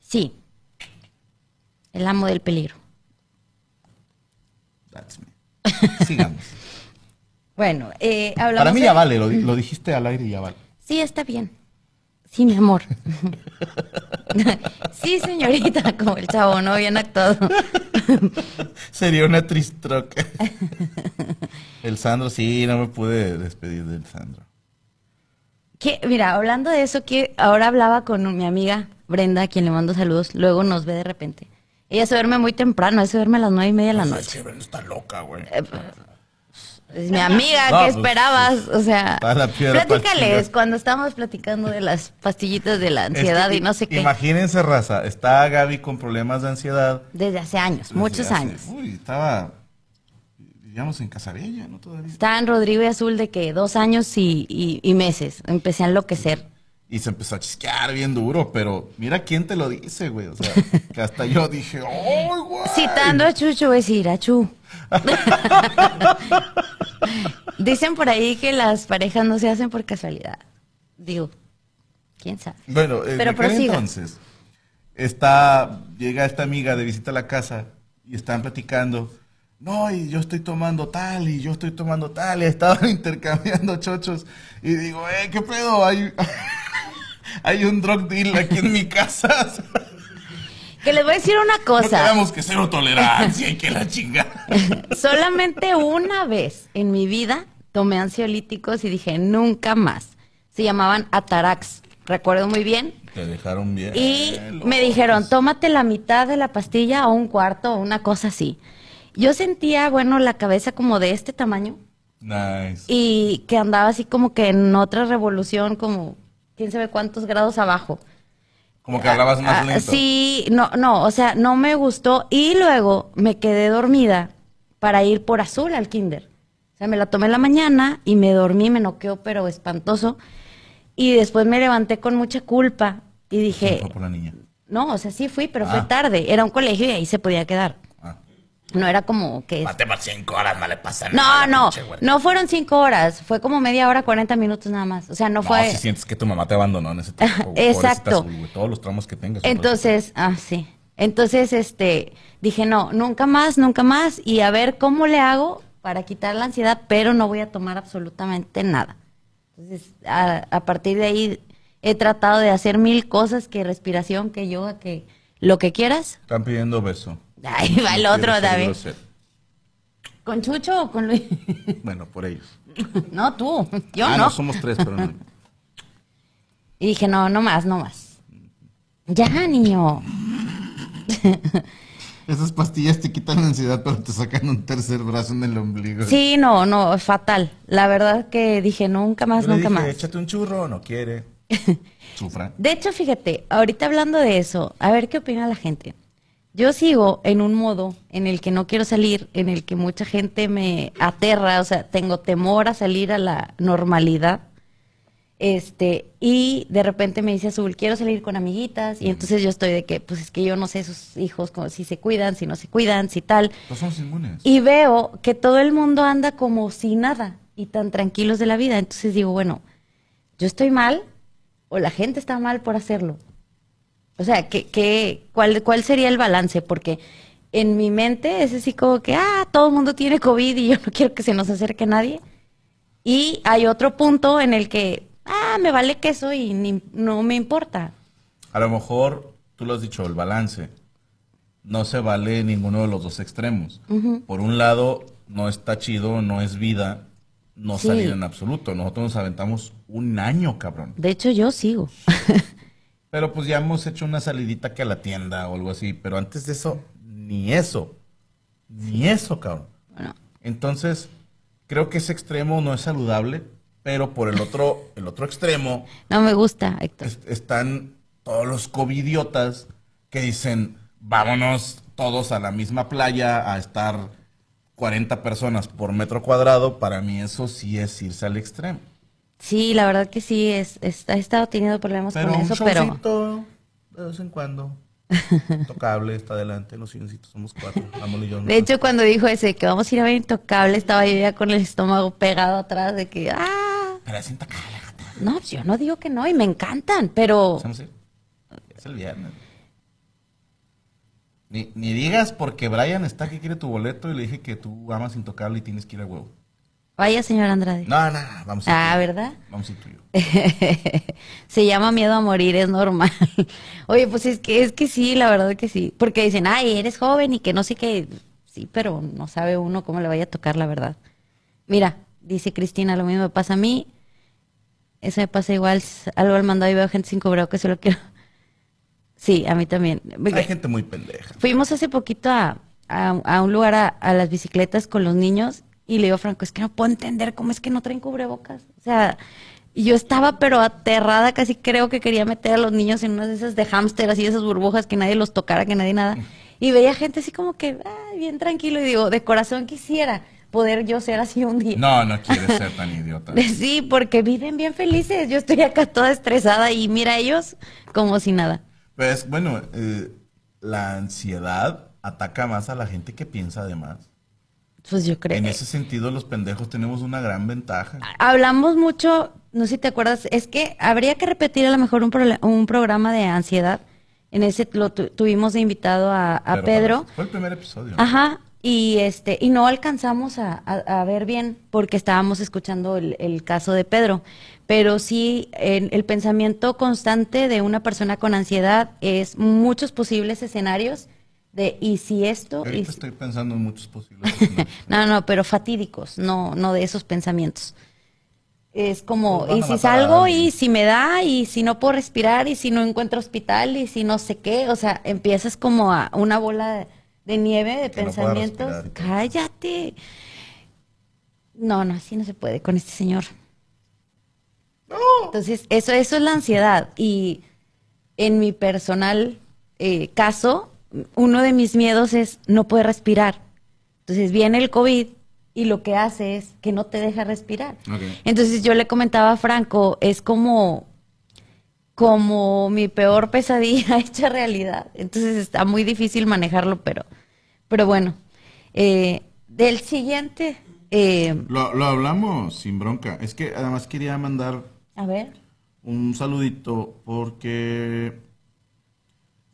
sí. El amo del peligro. That's me. Sigamos. Bueno, eh, hablamos Para mí de- ya vale, lo, lo dijiste al aire y ya vale. Sí, está bien. Sí, mi amor. sí, señorita, como el chavo, ¿no? Bien actuado. Sería una tristroca. El Sandro, sí, no me pude despedir del Sandro. Que, mira, hablando de eso, que ahora hablaba con mi amiga Brenda, a quien le mando saludos, luego nos ve de repente. Ella se duerme muy temprano, ella se duerme a las nueve y media de la Es noche. que Brenda está loca, güey. Es mi amiga, No, ¿qué pues, esperabas? O sea, platícales cuando estábamos platicando de las pastillitas de la Es que ansiedad y no sé qué. Imagínense, raza, está Gaby con problemas de ansiedad. Desde hace años, desde muchos hace- años. Uy, estaba, vivíamos en Casabella, ¿no? Todavía. Está en Rodrigo y Azul de que dos años y, y- y meses. Empecé a enloquecer. Y se empezó a chisquear bien duro, pero mira quién te lo dice, güey. O sea, que hasta yo dije, ¡ay, güey! Citando a Chucho, voy a decir, a Chu. Dicen por ahí que las parejas no se hacen por casualidad. Digo, quién sabe. Bueno, en Pero entonces, está, llega esta amiga de visita a la casa y están platicando. No, y yo estoy tomando tal, y yo estoy tomando tal, y estaban intercambiando chochos. Y digo, eh, ¿qué pedo? Hay, hay un drug deal aquí en mi casa. Que les voy a decir una No cosa. tenemos que cero tolerancia y que la chinga. Solamente una vez en mi vida tomé ansiolíticos y dije, nunca más. Se llamaban Atarax. Recuerdo muy bien. Te dejaron bien. Y me dijeron, tómate la mitad de la pastilla o un cuarto o una cosa así. Yo sentía, bueno, la cabeza como de este tamaño Nice. y que andaba así como que en otra revolución, como quién sabe cuántos grados abajo. Como que hablabas más Ah, lento. Sí, no, no, o sea, no me gustó y luego me quedé dormida para ir por azul al kinder. O sea, me la tomé en la mañana y me dormí, me noqueó, pero espantoso. Y después me levanté con mucha culpa y dije, por la niña. no, o sea, sí fui, pero Ah. fue tarde. Era un colegio y ahí se podía quedar. No era como que... Mate cinco horas, no le pasa No, nada. no, pinche güey. no fueron cinco horas, fue como media hora, 40 minutos nada más. O sea, no No, fue... si sientes que tu mamá te abandonó en ese tiempo. Exacto. pobrecita azul, güey, Todos los tramos que tengas. Entonces, ah, sí. Entonces, este, dije, no, nunca más, nunca más, y a ver cómo le hago para quitar la ansiedad, pero no voy a tomar absolutamente nada. Entonces, a, a partir de ahí he tratado de hacer mil cosas, que respiración, que yoga, que lo que quieras. Están pidiendo beso. Ahí va el otro, grosero. ¿Con Chucho o con Luis? Bueno, por ellos. no, tú, yo ah, no. no somos tres, pero no. Y dije, no, no más, no más. Ya, niño. Esas pastillas te quitan la ansiedad, pero te sacan un tercer brazo en el ombligo. Sí, no, no, es fatal. La verdad que dije nunca más, Yo le nunca dije, más. Échate un churro, no quiere. Sufra. De hecho, fíjate, ahorita hablando de eso, a ver qué opina la gente. Yo sigo en un modo en el que no quiero salir, en el que mucha gente me aterra, o sea, tengo temor a salir a la normalidad. Este, y de repente me dice Azul, quiero salir con amiguitas, y entonces yo estoy de que, pues es que yo no sé sus hijos, como si se cuidan, si no se cuidan, si tal. No somos inmunes. Y veo que todo el mundo anda como si nada y tan tranquilos de la vida. Entonces digo, bueno, yo estoy mal o la gente está mal por hacerlo. O sea, ¿qué, qué, cuál, ¿cuál sería el balance? Porque en mi mente es así como que, ah, todo el mundo tiene COVID y yo no quiero que se nos acerque nadie. Y hay otro punto en el que, ah, me vale queso y ni- no me importa. A lo mejor, tú lo has dicho, el balance. No se vale ninguno de los dos extremos. Por un lado, no está chido, no es vida, no Sí. salir en absoluto. Nosotros nos aventamos un año, cabrón. De hecho, yo sigo. Pero pues ya hemos hecho una salidita que a la tienda o algo así. Pero antes de eso, ni eso. Ni eso, cabrón. Bueno, Entonces, creo que ese extremo no es saludable. Pero por el otro, el otro extremo, no me gusta, Héctor. es- están todos los covidiotas que dicen, vámonos todos a la misma playa a estar 40 personas por metro cuadrado. Para mí eso sí es irse al extremo. Sí, la verdad que sí, es, es- he estado teniendo problemas Pero con un eso, pero de vez en cuando. Intocable, está adelante, los silloncitos somos cuatro. Yo. de hecho cuando dijo ese que vamos a ir a ver Intocable, estaba yo ya con el estómago pegado atrás de que, ah, Pero es intocable, gata. no, yo no digo que no y me encantan, pero. Es el viernes. Ni, ni digas porque Brian está que quiere tu boleto y le dije que tú amas intocable y tienes que ir a huevo. Vaya señor Andrade. No, no, vamos a ir. Ah. ¿verdad? Vamos a ir tú y yo. Se llama miedo a morir, es normal. Oye, pues es que es que sí, la verdad que sí, porque dicen, "Ay, eres joven y que no sé qué." Sí, pero no sabe uno cómo le vaya a tocar la verdad. Mira, dice Cristina, lo mismo me pasa a mí. Eso me pasa igual, algo al mandado y veo gente sin cubrebocas que solo quiero. Sí, a mí también. Hay gente muy pendeja. Fuimos hace poquito a, a- a un lugar a, a las bicicletas con los niños y le digo Franco, es que no puedo entender cómo es que no traen cubrebocas. O sea, y yo estaba pero aterrada, casi creo que quería meter a los niños en unas de esas de hámster, así de esas burbujas, que nadie los tocara, que nadie nada. Y veía gente así como que, "Ay, bien tranquilo, y digo, de corazón quisiera poder yo ser así un día. No, no quieres ser tan idiota. Sí, porque viven bien felices. Yo estoy acá toda estresada y mira a ellos como si nada. Pues bueno, eh, la ansiedad ataca más a la gente que piensa además. Pues yo creo. En ese sentido, los pendejos tenemos una gran ventaja. Hablamos mucho, no sé si te acuerdas, es que habría que repetir a lo mejor un, prole- un programa de ansiedad. En ese lo tu- tuvimos de invitado a, a Pero Pedro. Fue el primer episodio. Ajá, y este, y no alcanzamos a, a- a ver bien porque estábamos escuchando el, el caso de Pedro. Pero sí, en- el pensamiento constante de una persona con ansiedad es muchos posibles escenarios de y si esto, y Ahorita si- estoy pensando en muchos posibles. no, no, pero fatídicos, no, no de esos pensamientos. Es como, y si salgo, y si me da, y si no puedo respirar, y si no encuentro hospital, y si no sé qué, o sea, empiezas como a una bola de, nieve de Que no pensamientos. Cállate. No, no, así no se puede con este señor. Entonces, eso, eso es la ansiedad. Y en mi personal eh, caso, uno de mis miedos es no poder respirar. Entonces viene el COVID y lo que hace es que no te deja respirar. Entonces yo le comentaba a Franco, es como, como mi peor pesadilla hecha realidad. Entonces está muy difícil manejarlo, pero, pero bueno. Eh, del siguiente, eh, Lo, lo hablamos sin bronca. Es que además quería mandar a ver. un saludito porque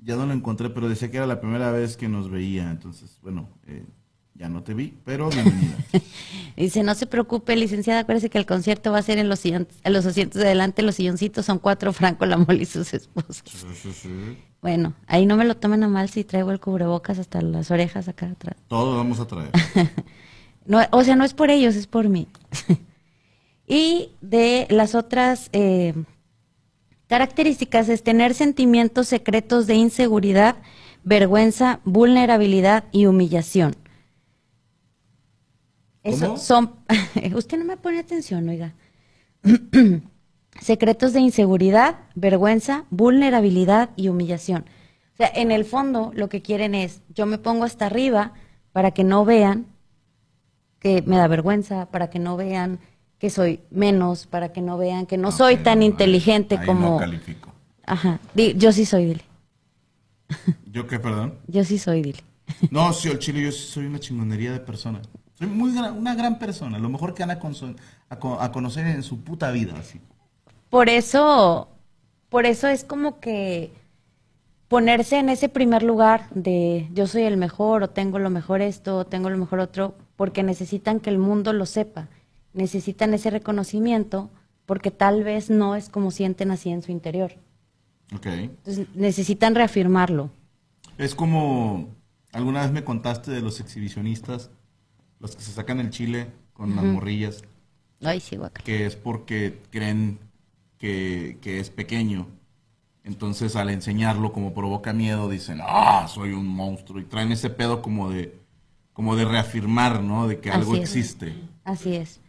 ya no lo encontré, pero decía que era la primera vez que nos veía. Entonces, bueno, eh, ya no te vi, pero bienvenida. Dice, no se preocupe, licenciada, acuérdese que el concierto va a ser en los, sillon- en los asientos de adelante, los silloncitos son cuatro, Franco, la mole y sus esposas. Sí, sí, sí. Bueno, ahí no me lo tomen a mal si traigo el cubrebocas hasta las orejas acá atrás. Todo vamos a traer. No, o sea, no es por ellos, es por mí. y de las otras eh, Características es tener sentimientos secretos de inseguridad, vergüenza, vulnerabilidad y humillación. Eso ¿Cómo? son. Usted no me pone atención, oiga. Secretos de inseguridad, vergüenza, vulnerabilidad y humillación. O sea, en el fondo lo que quieren es, yo me pongo hasta arriba para que no vean que me da vergüenza, para que no vean que soy menos, para que no vean que no soy tan no, ahí- inteligente ahí como... No califico. Ajá, Di- yo sí soy, dile. ¿Yo qué, perdón? Yo sí soy, dile. No, sí, el chile, yo sí soy una chingonería de persona. Soy muy gran- una gran persona, lo mejor que van a, a a conocer en su puta vida, así. Por eso, por eso es como que ponerse en ese primer lugar de yo soy el mejor o tengo lo mejor esto o tengo lo mejor otro, porque necesitan que el mundo lo sepa, necesitan ese reconocimiento porque tal vez no es como sienten así en su interior. Ok. Entonces necesitan reafirmarlo. Es como, alguna vez me contaste de los exhibicionistas, los que se sacan el chile con las morrillas, Ay, sí, guacala. que es porque creen que, que es pequeño. Entonces al enseñarlo como provoca miedo, dicen, ah, soy un monstruo. Y traen ese pedo como de, como de reafirmar, ¿no? De que algo Así existe. Así es.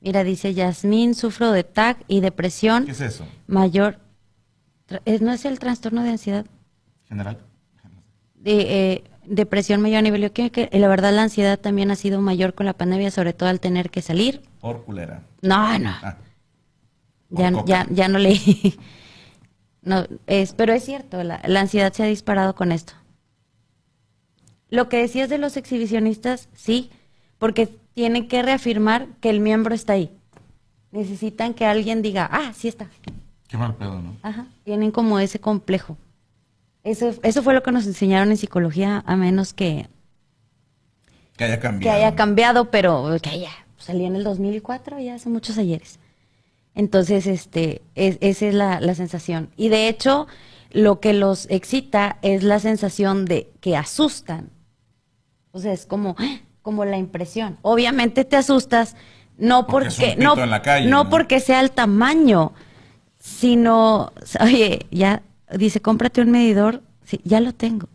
Mira, dice Yasmín, sufro de TAC y depresión ¿Qué es eso? mayor. Eh, ¿No es el trastorno de ansiedad? General. de eh, depresión mayor a nivel bioquímico, y la verdad la ansiedad también ha sido mayor con la pandemia, sobre todo al tener que salir. Por culera. No, no, Ah, ya, ya, ya no leí. No, es, pero es cierto, la, la ansiedad se ha disparado con esto. Lo que decías de los exhibicionistas, sí, porque tienen que reafirmar que el miembro está ahí. Necesitan que alguien diga, ah, sí está. qué mal pedo, ¿no? Ajá, tienen como ese complejo. Eso, eso fue lo que nos enseñaron en psicología, a menos que, Que haya que cambiado. haya cambiado, pero que ya salí en el 2004, ya hace muchos ayeres. Entonces, este, es- esa es la, la sensación. Y de hecho, lo que los excita es la sensación de que asustan. O sea, es como, como la impresión. Obviamente te asustas, no Porque es no, porque sea el tamaño, sino, oye, ya dice, cómprate un medidor. Sí, ya lo tengo.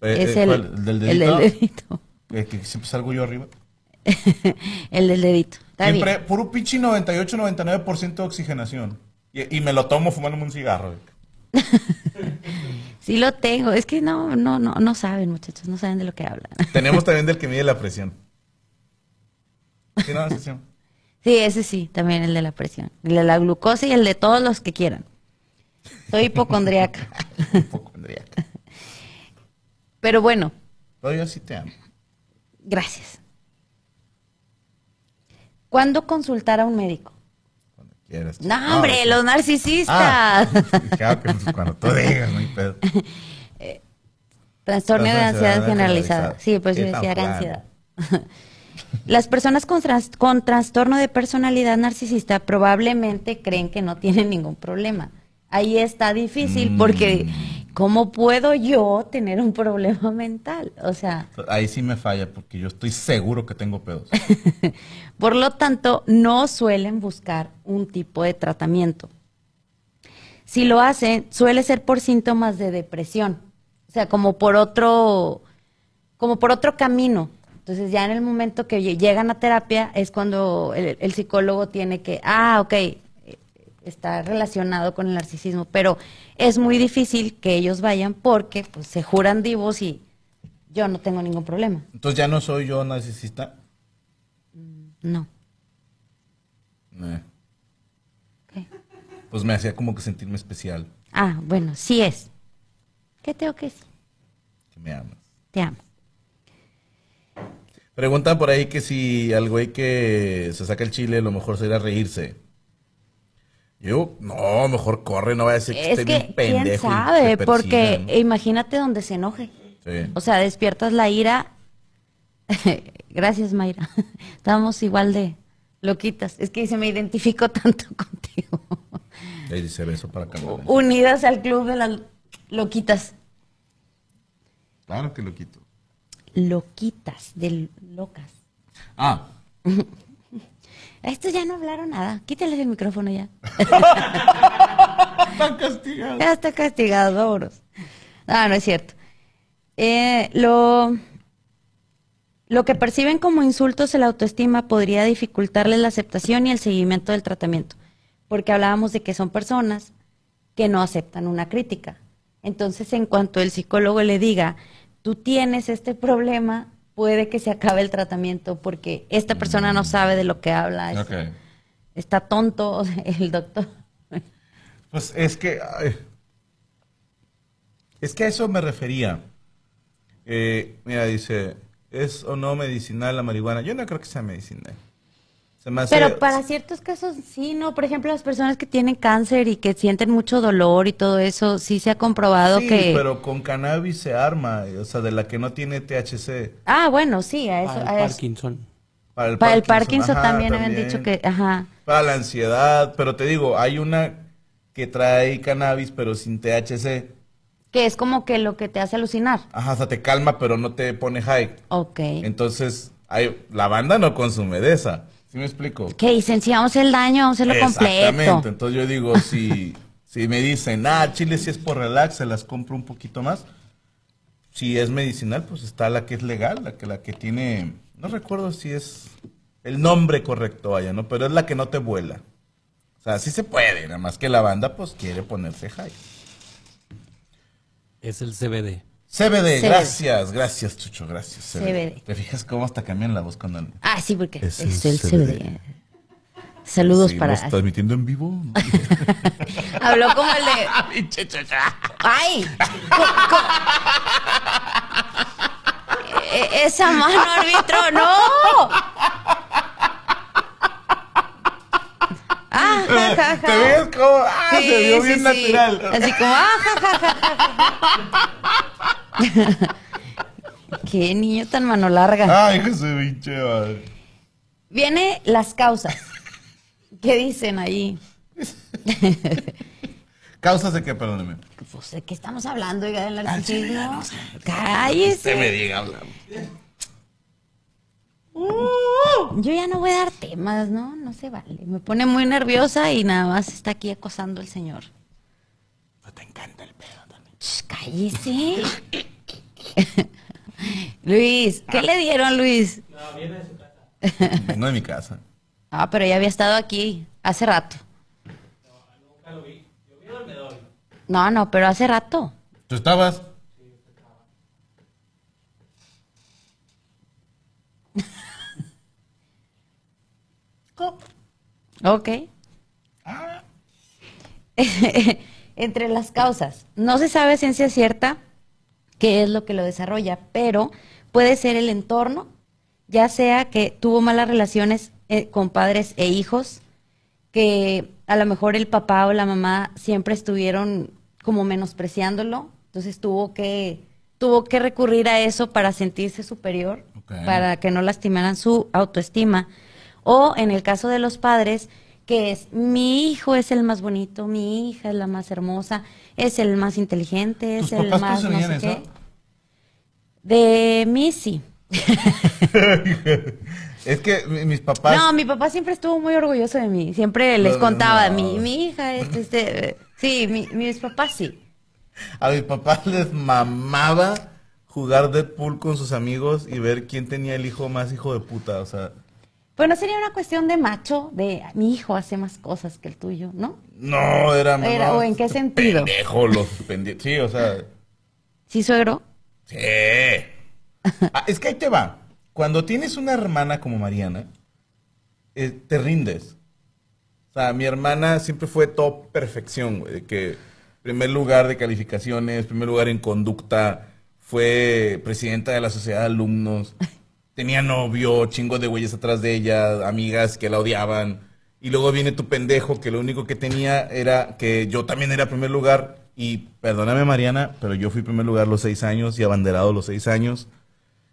Eh, es eh, el, ¿cuál? ¿Del el dedito? del dedito. Eh, que siempre salgo yo arriba. el del dedito. Está Siempre, bien. puro pinche 98, 99% de oxigenación. Y, y me lo tomo fumándome un cigarro. Sí lo tengo. Es que no, no, no, no saben, muchachos, no saben de lo que hablan. Tenemos también del que mide la presión. Sí, no, sí, sí. Sí, ese sí, también el de la presión. El de la glucosa y el de todos los que quieran. Soy hipocondriaca. Hipocondríaca. Pero bueno, Pero yo sí te amo. gracias. ¿Cuándo consultar a un médico? Quieras. No, hombre, los narcisistas. Ah, claro que pues, cuando tú digas, no hay pedo. Trastorno de Trastorno de ansiedad generalizada. Sí, pues yo decía era ansiedad. Las personas con, tras- con trastorno de personalidad narcisista probablemente creen que no tienen ningún problema. Ahí está difícil porque Mm. ¿Cómo puedo yo tener un problema mental? O sea, Ahí sí me falla porque yo estoy seguro que tengo pedos. por lo tanto, no suelen buscar un tipo de tratamiento. Si lo hacen, suele ser por síntomas de depresión, o sea, como por otro, como por otro camino. Entonces, ya en el momento que lle- llegan a terapia es cuando el, el psicólogo tiene que, ah, ok, está relacionado con el narcisismo, pero es muy difícil que ellos vayan porque pues, se juran divos y yo no tengo ningún problema. Entonces ya no soy yo narcisista. No. Eh, Ok. Pues me hacía como que sentirme especial. Ah, bueno, sí es. ¿Qué tengo que decir? Que me amas. Te amo. Preguntan por ahí que si al güey que se saca el chile, lo mejor sería reírse. Yo, no, mejor corre, no vaya a ser que Es esté que, bien pendejo. quién sabe, porque imagínate donde se enoje. Sí. O sea, despiertas la ira. Gracias, Mayra. Estamos igual de loquitas. Es que se me identifico tanto contigo. Ahí dice beso para cambiar. Unidas al club de las loquitas. Claro que lo quito. Loquitas, de locas. Ah, Estos ya no hablaron nada. Quítales el micrófono ya. Están castigados. Ya está castigado, vámonos. No, no es cierto. Eh, lo, lo que perciben como insultos en la autoestima podría dificultarles la aceptación y el seguimiento del tratamiento, porque hablábamos de que son personas que no aceptan una crítica. Entonces, en cuanto el psicólogo le diga, tú tienes este problema, puede que se acabe el tratamiento porque esta persona no sabe de lo que habla. Está tonto el doctor. Pues es que. ay, es que a eso me refería. Eh, mira, dice: ¿es o no medicinal la marihuana? Yo no creo que sea medicinal. Se me hace- Pero para ciertos casos sí, ¿no? Por ejemplo, las personas que tienen cáncer y que sienten mucho dolor y todo eso, sí se ha comprobado Sí, que... pero con cannabis se arma, o sea, de la que no tiene THC. Ah, bueno, sí, a eso... Para el a eso. Parkinson. Para el Para el Parkinson, Parkinson ajá, también, habían dicho que... Ajá. Para la ansiedad, pero te digo, hay una que trae cannabis, pero sin THC. Que es como que lo que te hace alucinar. Ajá, o sea, te calma, pero no te pone high. Ok. Entonces, hay, la banda no consume de esa. ¿Sí me explico? Que dicen, si vamos a hacer el daño, vamos a hacerlo Exactamente. completo. Entonces yo digo, si, si me dicen, ah, chile si es por relax, se las compro un poquito más. Si es medicinal, pues está la que es legal, la que, la que tiene, no recuerdo si es el nombre correcto, vaya, ¿no? Pero es la que no te vuela. O sea, sí se puede, nada más que la banda pues quiere ponerse high. Es el CBD. CBD, CBD. gracias, gracias, Chucho, gracias. CBD. ¿Te fijas cómo hasta cambian la voz cuando... Ah, sí, porque Es es, el el CBD. CBD. Saludos Sí, para... ¿Lo estás transmitiendo en vivo? Habló como el de... ¡Ay! E- Esa mano, árbitro, no. Ah, ja, ja, ja. ¿Te ves cómo? Ah, Sí, se vio sí, bien natural. Así como, ah, ja, ja, ja. Qué niño tan mano larga. Ay, que se pinche madre. Viene las causas. ¿Qué dicen ahí? ¿Causas de qué? Perdóneme. Pues, ¿de qué estamos hablando, oiga, del narcisismo? Cállese. me diga hablar. Yo ya no voy a dar temas, ¿no? No se vale. Me pone muy nerviosa y nada más está aquí acosando el señor. No te encanta el pedo también. Shh, cállese. Luis, ¿qué le dieron, Luis? Vengo de mi casa. Ah, pero ya había estado aquí hace rato. No, no, pero hace rato. ¿Tú estabas? Ok. Entre las causas, no se sabe a ciencia cierta qué es lo que lo desarrolla, pero puede ser el entorno, ya sea que tuvo malas relaciones eh, con padres e hijos, que a lo mejor el papá o la mamá siempre estuvieron como menospreciándolo, entonces tuvo que tuvo que recurrir a eso para sentirse superior, para que no lastimaran su autoestima. O en el caso de los padres, que es mi hijo es el más bonito, mi hija es la más hermosa, es el más inteligente, es ¿Tus el papás más no sé eso? qué. De mí sí. Es que mi- mis papás. No, mi papá siempre estuvo muy orgulloso de mí. Siempre les No, contaba, no. mi, mi hija, este, este. Sí, mi- mis papás sí. A mis papás les mamaba jugar Deadpool con sus amigos y ver quién tenía el hijo más hijo de puta. O sea, Pues no sería una cuestión de macho, de mi hijo hace más cosas que el tuyo, ¿no? no, era. Era, no, ¿o en qué sentido? Pendejo, los. Sí, o sea. Sí, suegro. Sí. Ah, es que ahí te va. Cuando tienes una hermana como Mariana, eh, te rindes. O sea, mi hermana siempre fue top perfección, güey. de Que primer lugar de calificaciones, primer lugar en conducta, fue presidenta de la sociedad de alumnos, tenía novio, chingo de güeyes atrás de ella, amigas que la odiaban. Y luego viene tu pendejo que lo único que tenía era que yo también era primer lugar. Y perdóname Mariana, pero yo fui primer lugar los seis años y abanderado los seis años.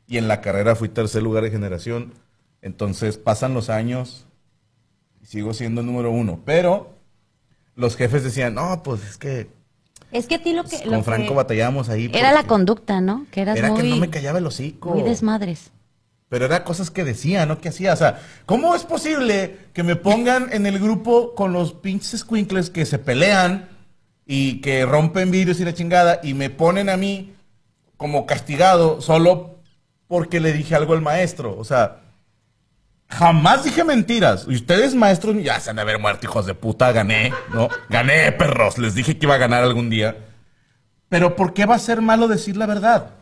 Y en la carrera fui tercer lugar de generación. Entonces pasan los años y sigo siendo el número uno. Pero los jefes decían, no, pues es que Es que a ti lo que. pues, lo con que Franco batallamos ahí. Era la conducta, ¿no? Que eras Era muy. que no me callaba el hocico. Muy desmadres. Pero era cosas que decía, no que hacía. O sea, ¿cómo es posible que me pongan en el grupo con los pinches squinkles que se pelean y que rompen vidrios y la chingada y me ponen a mí como castigado solo porque le dije algo al maestro. O sea, jamás dije mentiras. Y ustedes, maestros, ya se han de haber muerto, hijos de puta. Gané, ¿no? Gané, perros. Les dije que iba a ganar algún día. Pero ¿por qué va a ser malo decir la verdad?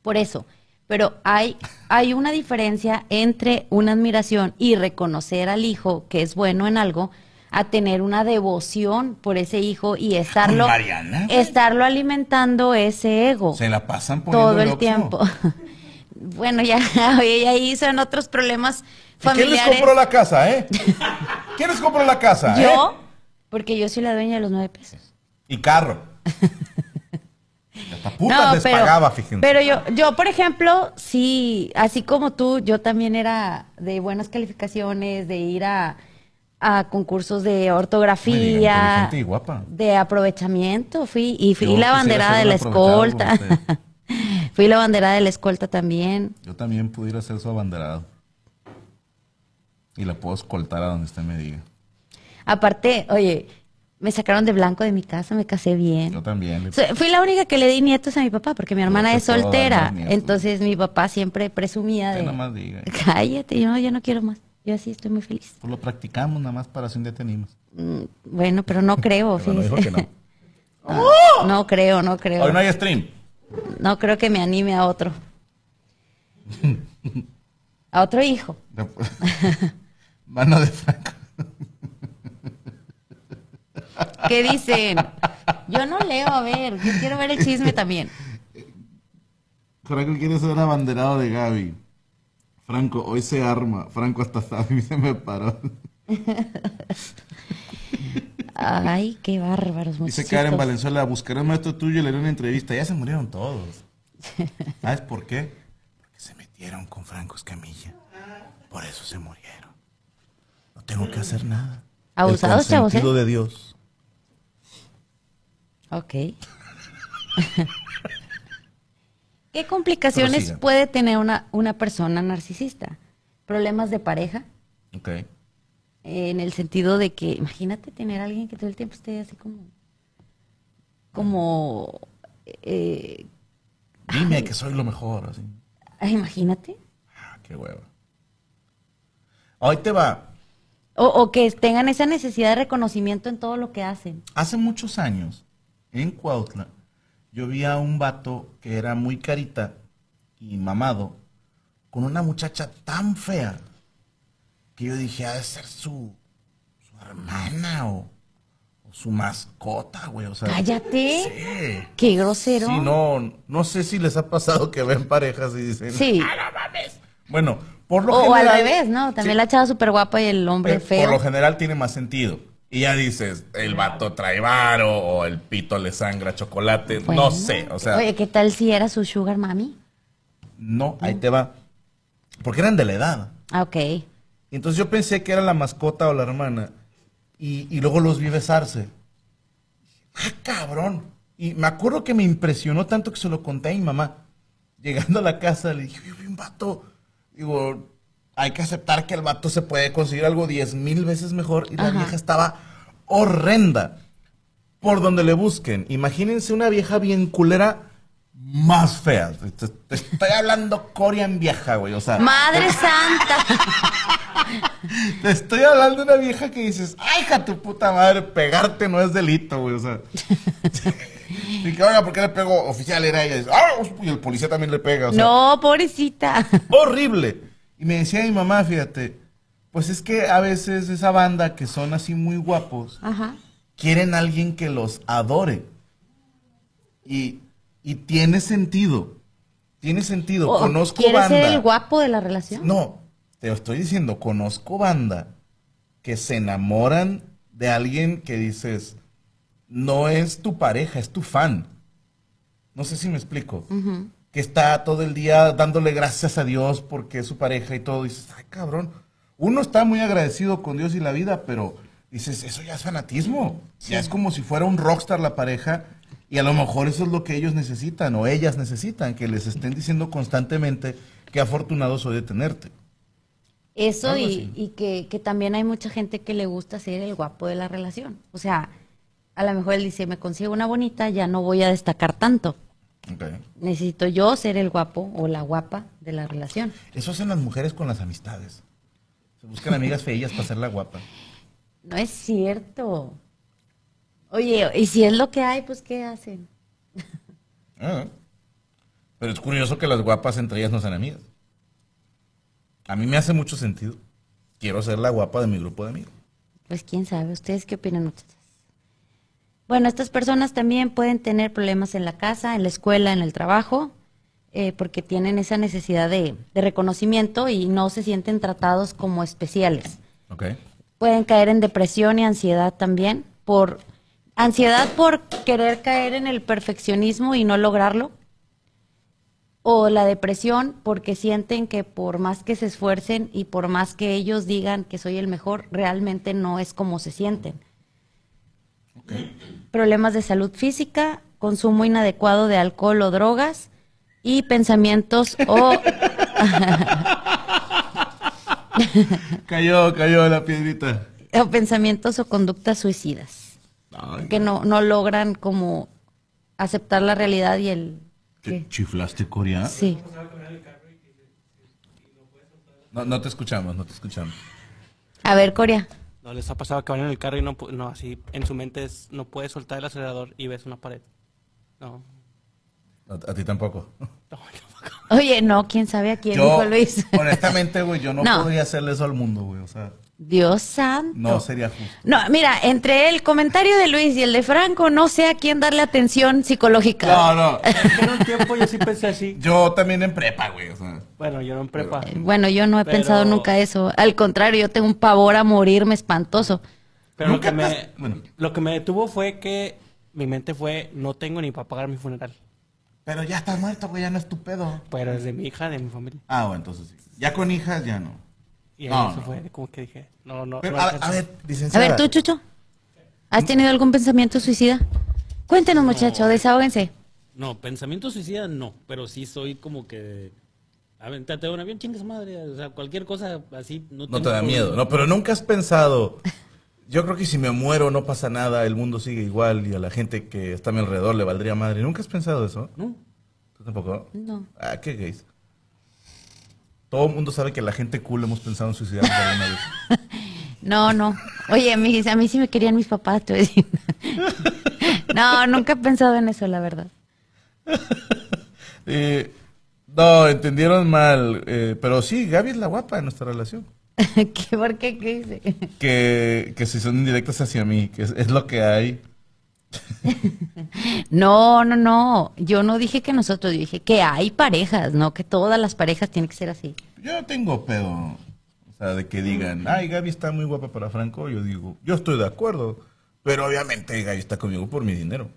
Por eso. Pero hay, hay una diferencia entre una admiración y reconocer al hijo que es bueno en algo a tener una devoción por ese hijo y estarlo, Mariana. estarlo alimentando ese ego Se la pasan poniendo todo el tiempo. bueno, ya, ya ahí son otros problemas ¿Y ¿Quién les familiares. compró la casa, eh? ¿Quién les compró la casa? eh? Yo, porque yo soy la dueña de los nueve pesos. Y carro. Hasta putas les pagaba, fíjense. pero yo, yo, por ejemplo, sí, así como tú, yo también era de buenas calificaciones, de ir a, a concursos de ortografía, y guapa. de aprovechamiento, fui y fui Yo la banderada de la escolta. fui la banderada de la escolta también. Yo también pudiera ser su abanderado. Y la puedo escoltar a donde usted me diga. Aparte, oye, me sacaron de blanco de mi casa, me casé bien. Yo también. le- So- Fui la única que le di nietos a mi papá porque mi hermana es soltera. más. Entonces mi papá siempre presumía de... nomás diga. Cállate, yo, yo no quiero más. Yo así estoy muy feliz. Pues lo practicamos nada más para si un día tenemos. Mm, Bueno, pero no creo, Pero dijo que no. No, no creo, no creo. Hoy no hay stream. No creo que me anime a otro. A otro hijo. Mano de Franco. ¿Qué dicen? Yo no leo, a ver, yo quiero ver el chisme también. Franco quiere ser abanderado de Gaby. Franco, hoy se arma. Franco hasta sabe, se me paró. Ay, qué bárbaros, Dice muchachitos. Karen Valenzuela, un maestro tuyo y le haré una entrevista. Ya se murieron todos. ¿Sabes por qué? Porque se metieron con Franco Escamilla. Por eso se murieron. No tengo que hacer nada. Abusados, El chavos, ¿eh? consentido de Dios. Ok. ¿Qué complicaciones Prosiga. puede tener una, una persona narcisista? Problemas de pareja, Ok. en el sentido de que, imagínate tener a alguien que todo el tiempo esté así como, como, eh, Dime que soy lo mejor. Así. ah, imagínate. Ah, qué hueva. Hoy te va. O, o que tengan esa necesidad de reconocimiento en todo lo que hacen. Hace muchos años, en Cuautla, yo vi a un vato que era muy carita y mamado, con una muchacha tan fea, que yo dije, ha de ser su, su hermana o, o su mascota, güey. O sea, Cállate. Sí. Qué grosero. Sí, no, no sé si les ha pasado que ven parejas y dicen, Sí. "Ah, no mames". Bueno, por lo O, o general. al revés, ¿no? También Sí. la chava súper guapa y el hombre Eh, feo. Por lo general tiene más sentido. Y ya dices, el vato trae varo o el pito le sangra chocolate. Bueno. No sé, o sea, Oye, ¿qué tal si era su sugar mami? no, ahí te va. Porque eran de la edad. Ah, ok. Entonces yo pensé que era la mascota o la hermana. Y, y luego los vi besarse. Ah, cabrón. Y me acuerdo que me impresionó tanto que se lo conté a mi mamá. Llegando a la casa le dije, yo vi un vato. Digo, hay que aceptar que el vato se puede conseguir algo diez mil veces mejor. Y la Ajá. vieja estaba horrenda. Por donde le busquen. Imagínense una vieja bien culera más fea. Te, te estoy hablando Corian vieja, güey. O sea, Madre santa. te estoy hablando de una vieja que dices, ay, hija tu puta madre, pegarte no es delito, güey, o sea. y que, oiga, ¿por qué le pego oficial? Era ella. Y, dice, "Ah", y el policía también le pega, o sea. No, pobrecita. Horrible. Y me decía mi mamá, fíjate, pues es que a veces esa banda que son así muy guapos, Ajá. quieren a alguien que los adore. Y, y tiene sentido. Tiene sentido. O- Conozco ¿Quieres banda. ser el guapo de la relación? No, te lo estoy diciendo, conozco banda que se enamoran de alguien que dices, no es tu pareja, es tu fan. No sé si me explico. Que está todo el día dándole gracias a Dios porque es su pareja y todo. Y dices, ay cabrón. Uno está muy agradecido con Dios y la vida, pero dices, eso ya es fanatismo. Ya es como si fuera un rockstar la pareja. Y a lo mejor eso es lo que ellos necesitan o ellas necesitan, que les estén diciendo constantemente que afortunado soy de tenerte. Eso y que, que también hay mucha gente que le gusta ser el guapo de la relación. O sea, a lo mejor él dice, me consigo una bonita, ya no voy a destacar tanto. Necesito yo ser el guapo o la guapa de la relación. Eso hacen las mujeres con las amistades. Se buscan amigas feillas para ser la guapa. No es cierto. Oye, y si es lo que hay, pues ¿qué hacen? Ah. Pero es curioso que las guapas entre ellas no sean amigas. A mí me hace mucho sentido. Quiero ser la guapa de mi grupo de amigos. Pues quién sabe, ¿ustedes qué opinan muchachas? Bueno, estas personas también pueden tener problemas en la casa, en la escuela, en el trabajo, eh, porque tienen esa necesidad de, de reconocimiento y no se sienten tratados como especiales. Ok. Pueden caer en depresión y ansiedad también, por ansiedad por querer caer en el perfeccionismo y no lograrlo, o la depresión porque sienten que por más que se esfuercen y por más que ellos digan que soy el mejor, realmente no es como se sienten. Problemas de salud física, consumo inadecuado de alcohol o drogas y pensamientos o Cayó, cayó la piedrita. o pensamientos o conductas suicidas, Ay, que no, no logran como aceptar la realidad y el... ¿Qué? ¿Chiflaste, Corea? Sí. No, no te escuchamos, no te escuchamos. A ver, Corea. ¿No les ha pasado que van en el carro y no, pu- no así en su mente es, no puedes soltar el acelerador y ves una pared? No. A, a ti tampoco. No, tampoco. Oye, no, quién sabe a quién Yo, dijo Luis. honestamente, güey, yo no, No. podría hacerle eso al mundo, güey. O sea, Dios santo. no sería justo. No, mira, entre el comentario de Luis y el de Franco, no sé a quién darle atención psicológica. No, no. En un tiempo yo sí pensé así. Yo también en prepa, güey. O sea, Bueno, yo no en prepa. Bueno, yo no he Pero- pensado nunca eso. Al contrario, yo tengo un pavor a morirme espantoso. Pero lo que, me, bueno. lo que me detuvo fue que mi mente fue, no tengo ni para pagar mi funeral. pero ya estás muerto, güey, ya no es tu pedo. Pero es de mi hija, de mi familia. Ah, bueno, entonces sí. Ya con hijas, ya no. Y ahí No, eso no. fue como que dije, no, no. Pero, no a, a ver, A ver, tú, Chucho, ¿has tenido algún pensamiento suicida? Cuéntenos, muchacho, desahóguense. No, pensamiento suicida no, pero sí soy como que. Aventate un avión, chingas madre. O sea, cualquier cosa así. No, No te da problema. miedo, ¿no? Pero nunca has pensado, yo creo que si me muero no pasa nada, el mundo sigue igual y a la gente que está a mi alrededor le valdría madre. ¿Nunca has pensado eso? No. ¿Tú tampoco? No. Ah, qué gays. Todo el mundo sabe que la gente cool hemos pensado en suicidarnos alguna vez. No, no. Oye, a mí, a mí sí me querían mis papás, te voy a decir. No, nunca he pensado en eso, la verdad. Eh, no, entendieron mal. eh, pero sí, Gaby es la guapa de nuestra relación. ¿Qué, ¿Por qué? ¿Qué dice? Que, que si son indirectas hacia mí, que es, es lo que hay. No, no, no. Yo no dije que nosotros, yo dije que hay parejas, no que todas las parejas tienen que ser así. Yo no tengo pedo. O sea, de que digan, ay, Gaby está muy guapa para Franco. Yo digo, yo estoy de acuerdo. Pero obviamente Gaby está conmigo por mi dinero.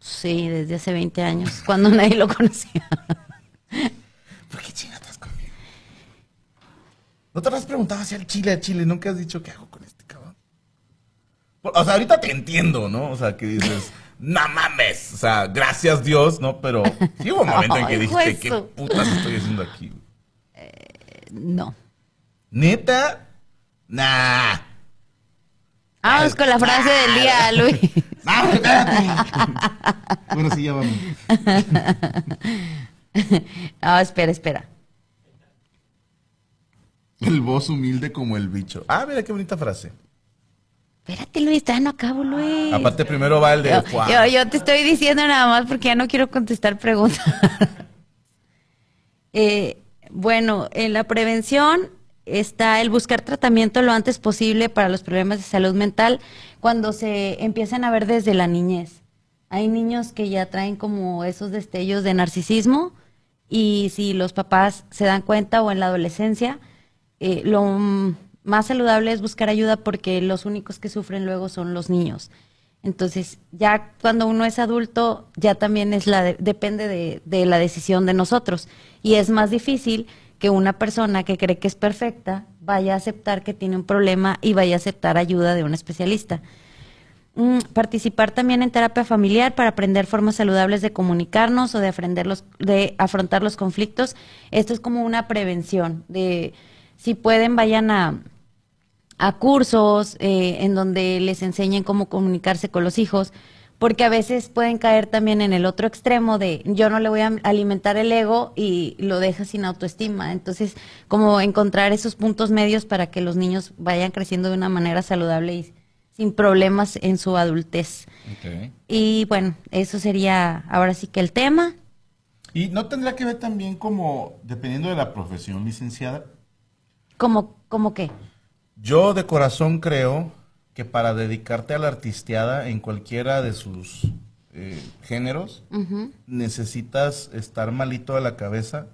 Sí, desde hace 20 años, cuando nadie lo conocía. ¿Por qué chingas estás conmigo? ¿No te lo has preguntado hacia el chile a chile? ¿Nunca has dicho qué hago con? Por- O sea, ahorita te entiendo, ¿no? O sea, que dices, no mames. O sea, gracias Dios, ¿no? Pero sí hubo un momento en que dijiste. ¿qué putas estoy haciendo aquí? No. ¿Neta? Nah. Vamos con la frase del día, Luis. Bueno, sí, ya vamos. No, espera, espera. El voz humilde como el bicho. Ah, mira qué bonita frase. Espérate, Luis, todavía no acabo, Luis. Aparte, primero va el de. Yo, yo- yo te estoy diciendo nada más porque ya no quiero contestar preguntas. Eh, bueno, en la prevención está el buscar tratamiento lo antes posible para los problemas de salud mental cuando se empiezan a ver desde la niñez. Hay niños que ya traen como esos destellos de narcisismo y si los papás se dan cuenta o en la adolescencia, eh, lo más saludable es buscar ayuda porque los únicos que sufren luego son los niños. Entonces, ya cuando uno es adulto, ya también es la de- depende de, de la decisión de nosotros. Y es más difícil que una persona que cree que es perfecta vaya a aceptar que tiene un problema y vaya a aceptar ayuda de un especialista. Mm, participar también en terapia familiar para aprender formas saludables de comunicarnos o de, aprender los- de afrontar los conflictos. Esto es como una prevención de si pueden vayan a, a cursos eh, en donde les enseñen cómo comunicarse con los hijos, porque a veces pueden caer también en el otro extremo de yo no le voy a alimentar el ego y lo deja sin autoestima. Entonces, como encontrar esos puntos medios para que los niños vayan creciendo de una manera saludable y sin problemas en su adultez. Y bueno, eso sería ahora sí que el tema. Y no tendrá que ver también como, dependiendo de la profesión licenciada, Como, como qué? Yo de corazón creo que para dedicarte a la artisteada en cualquiera de sus eh, géneros, necesitas estar malito de la cabeza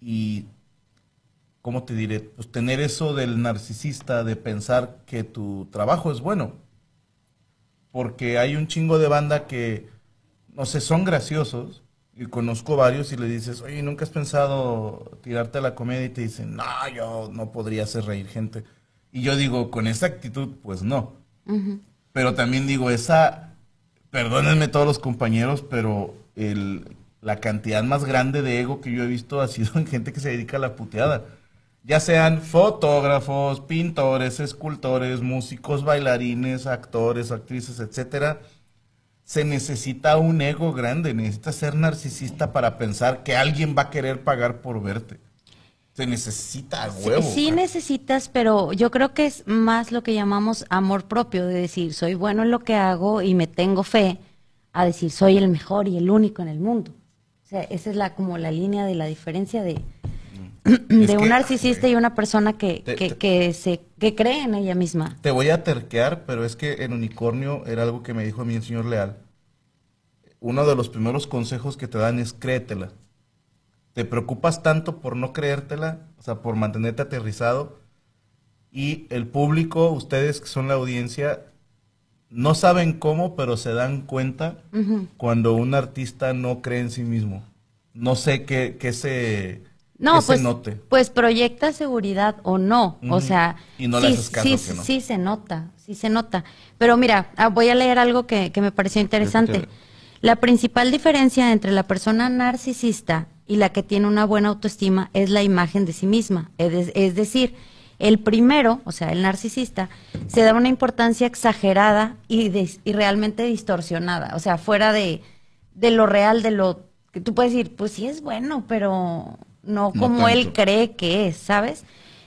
y, ¿cómo te diré? Pues tener eso del narcisista, de pensar que tu trabajo es bueno. Porque hay un chingo de banda que, no sé, son graciosos. Y conozco varios y le dices, oye, ¿nunca has pensado tirarte a la comedia? Y te dicen, no, yo no podría hacer reír gente. Y yo digo, con esa actitud, pues no. Pero también digo, esa, perdónenme todos los compañeros, pero el, la cantidad más grande de ego que yo he visto ha sido en gente que se dedica a la puteada. Ya sean fotógrafos, pintores, escultores, músicos, bailarines, actores, actrices, etcétera. Se necesita un ego grande, necesitas ser narcisista para pensar que alguien va a querer pagar por verte. Se necesita a Sí- huevo. sí cara. necesitas, pero yo creo que es más lo que llamamos amor propio, de decir, soy bueno en lo que hago y me tengo fe, a decir, soy el mejor y el único en el mundo. O sea, esa es la como la línea de la diferencia de, De que, un narcisista ay, y una persona que, Te- que, te- que se, que cree en ella misma. Te voy a terquear, pero es que en Unicornio era algo que me dijo a mí el señor Leal. Uno de los primeros consejos que te dan es créetela. Te preocupas tanto por no creértela, o sea, por mantenerte aterrizado. Y el público, ustedes que son la audiencia, no saben cómo, pero se dan cuenta cuando un artista no cree en sí mismo. No sé qué, qué se, No, qué se pues, note. pues proyecta seguridad o no. O sea, Y no sí, caso sí, que no. sí se nota, sí se nota. Pero mira, ah, voy a leer algo que, que me pareció interesante. La principal diferencia entre la persona narcisista y la que tiene una buena autoestima es la imagen de sí misma. Es, de- es decir, el primero, o sea, el narcisista, se da una importancia exagerada y, y realmente distorsionada. O sea, fuera de, de lo real, de lo que tú puedes decir, pues sí es bueno, pero no No como él cree que es, ¿sabes?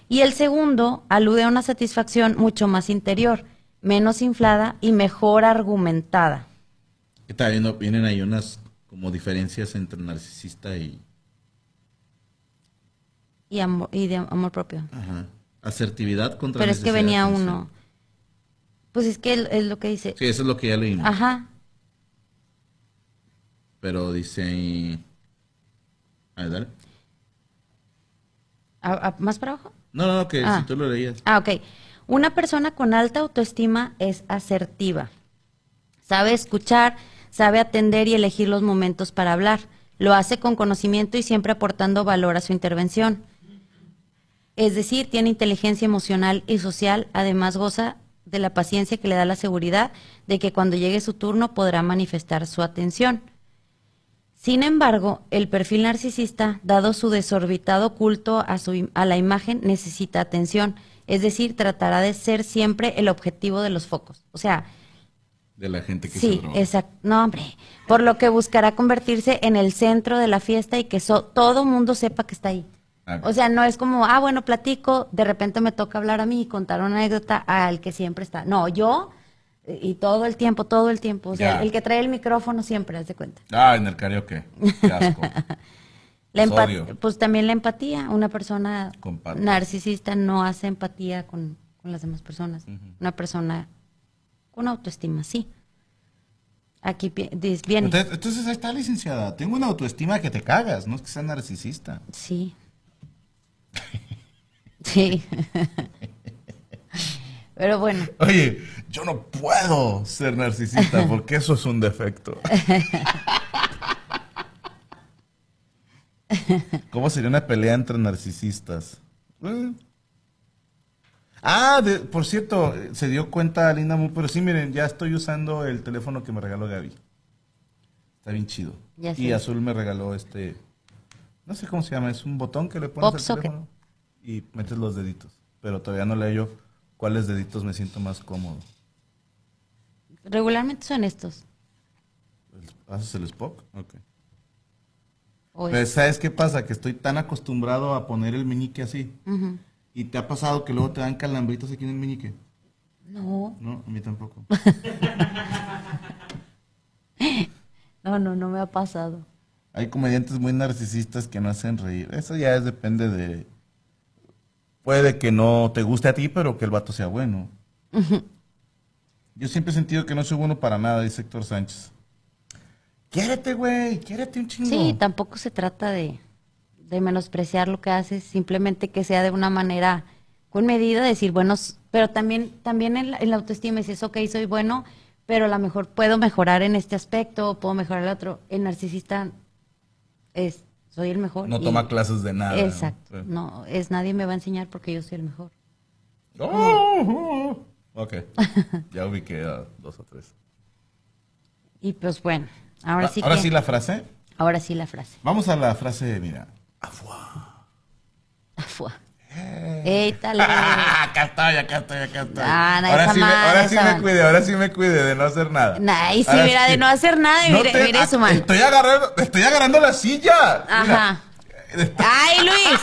Y el segundo alude a una satisfacción mucho más interior, menos inflada y mejor argumentada. Está viendo, vienen ahí unas como diferencias entre narcisista y Y, amor, y de amor propio. ajá, asertividad contra Pero es que venía uno. Pues es que es lo que dice. Sí, eso es lo que ya leímos. Ajá. Pero dice. A ver, dale. ¿A- a- ¿Más para abajo? No, no, no, que Ah. si tú lo leías. Ah, ok. Una persona con alta autoestima es asertiva. Sabe escuchar, sabe atender y elegir los momentos para hablar. Lo hace con conocimiento y siempre aportando valor a su intervención. Es decir, tiene inteligencia emocional y social, además goza de la paciencia que le da la seguridad de que cuando llegue su turno podrá manifestar su atención. Sin embargo, el perfil narcisista, dado su desorbitado culto a, su, a la imagen, necesita atención, es decir, tratará de ser siempre el objetivo de los focos. O sea, De la gente que se sí, droga. exacto. No, hombre, por lo que buscará convertirse en el centro de la fiesta y que so- todo mundo sepa que está ahí. Ah, O sea, no es como, ah, bueno, platico, de repente me toca hablar a mí y contar una anécdota al que siempre está. No, yo, y todo el tiempo, todo el tiempo. O sea, Ya. el que trae el micrófono siempre, haz de cuenta. Ah, en el karaoke. Qué asco. La empa- Sodio. pues también la empatía. Una persona narcisista no hace empatía con, con las demás personas. Una persona con autoestima, sí. Aquí viene. Entonces, entonces ahí está, licenciada. Tengo una autoestima que te cagas, no es que sea narcisista. Sí. Sí. Pero bueno, Oye, yo no puedo ser narcisista porque eso es un defecto. ¿Cómo sería una pelea entre narcisistas? Eh. Ah, de- por cierto, se dio cuenta Linda Moon, pero sí, miren, ya estoy usando el teléfono que me regaló Gaby. Está bien chido. Ya y. Azul me regaló este, no sé cómo se llama, es un botón que le pones Pop al socket. teléfono y metes los deditos. pero todavía no le yo cuáles deditos me siento más cómodo. Regularmente son estos. ¿Haces el Spock? Ok. O Pero es- ¿sabes qué pasa? Que estoy tan acostumbrado a poner el meñique así. ¿Y te ha pasado que luego te dan calambritos aquí en el meñique? No, No, a mí tampoco. no, no, no me ha pasado. Hay comediantes muy narcisistas que no hacen reír. Eso ya es, depende de... Puede que no te guste a ti, pero que el vato sea bueno. Yo siempre he sentido que no soy bueno para nada, dice Héctor Sánchez. Quiérete, güey, quiérete un chingo. Sí, tampoco se trata de, de menospreciar lo que haces, simplemente que sea de una manera con medida, decir, bueno, pero también, también en, la, en la autoestima dices, ok, soy bueno, pero a lo mejor puedo mejorar en este aspecto, puedo mejorar el otro. El narcisista es, soy el mejor. No y- toma clases de nada. ¿no? Exacto, Sí. no, es nadie me va a enseñar porque yo soy el mejor. Oh, ok, ya ubiqué a dos o tres. Y pues bueno, ahora sí Ahora que- sí la frase. ahora sí la frase. Vamos a la frase, mira. Afua. Étale. acá estoy, acá estoy, acá estoy. Ah, no, ahora sí, me, madre, ahora sí me cuide, ahora sí me cuide de no hacer nada. Nah, y sí, Ahora mira, de no hacer nada, y mire- mire su mano. Estoy agarrando, estoy agarrando la silla. Ajá. Mira. ¡Ay, Luis!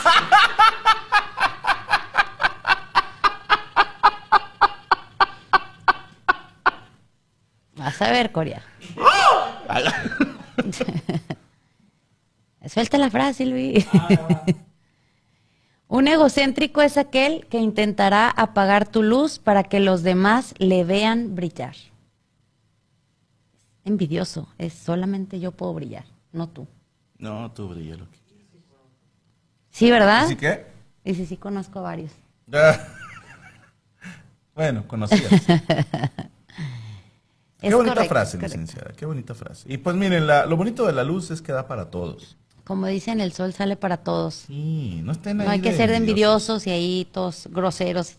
Vas a ver, Corea. Suelta la frase, Luis. Un egocéntrico es aquel que intentará apagar tu luz para que los demás le vean brillar. Envidioso, es solamente yo puedo brillar, no tú. No, tú brilla lo que quieras. Sí, ¿verdad? ¿Así que? Y sí, sí, conozco varios. bueno, conocías. Qué Es bonita correcto, frase, correcto. licenciada. Qué bonita frase. Y pues miren, la- lo bonito de la luz es que da para todos. Como dicen, el sol sale para todos. Sí, no estén ahí No hay que ser de envidiosos y ahí todos groseros.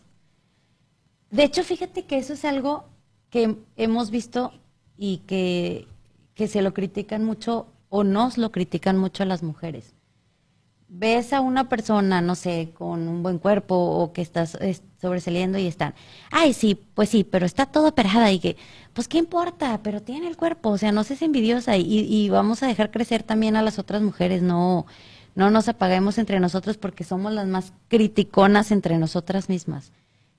De hecho, fíjate que eso es algo que hemos visto y que, que se lo critican mucho o nos lo critican mucho a las mujeres. Ves a una persona, no sé, con un buen cuerpo o que estás es, sobresaliendo y están, ay, sí, pues sí, pero está toda operada y que, pues qué importa, pero tiene el cuerpo, o sea, no seas envidiosa y, y vamos a dejar crecer también a las otras mujeres, no, no nos apaguemos entre nosotros porque somos las más criticonas entre nosotras mismas.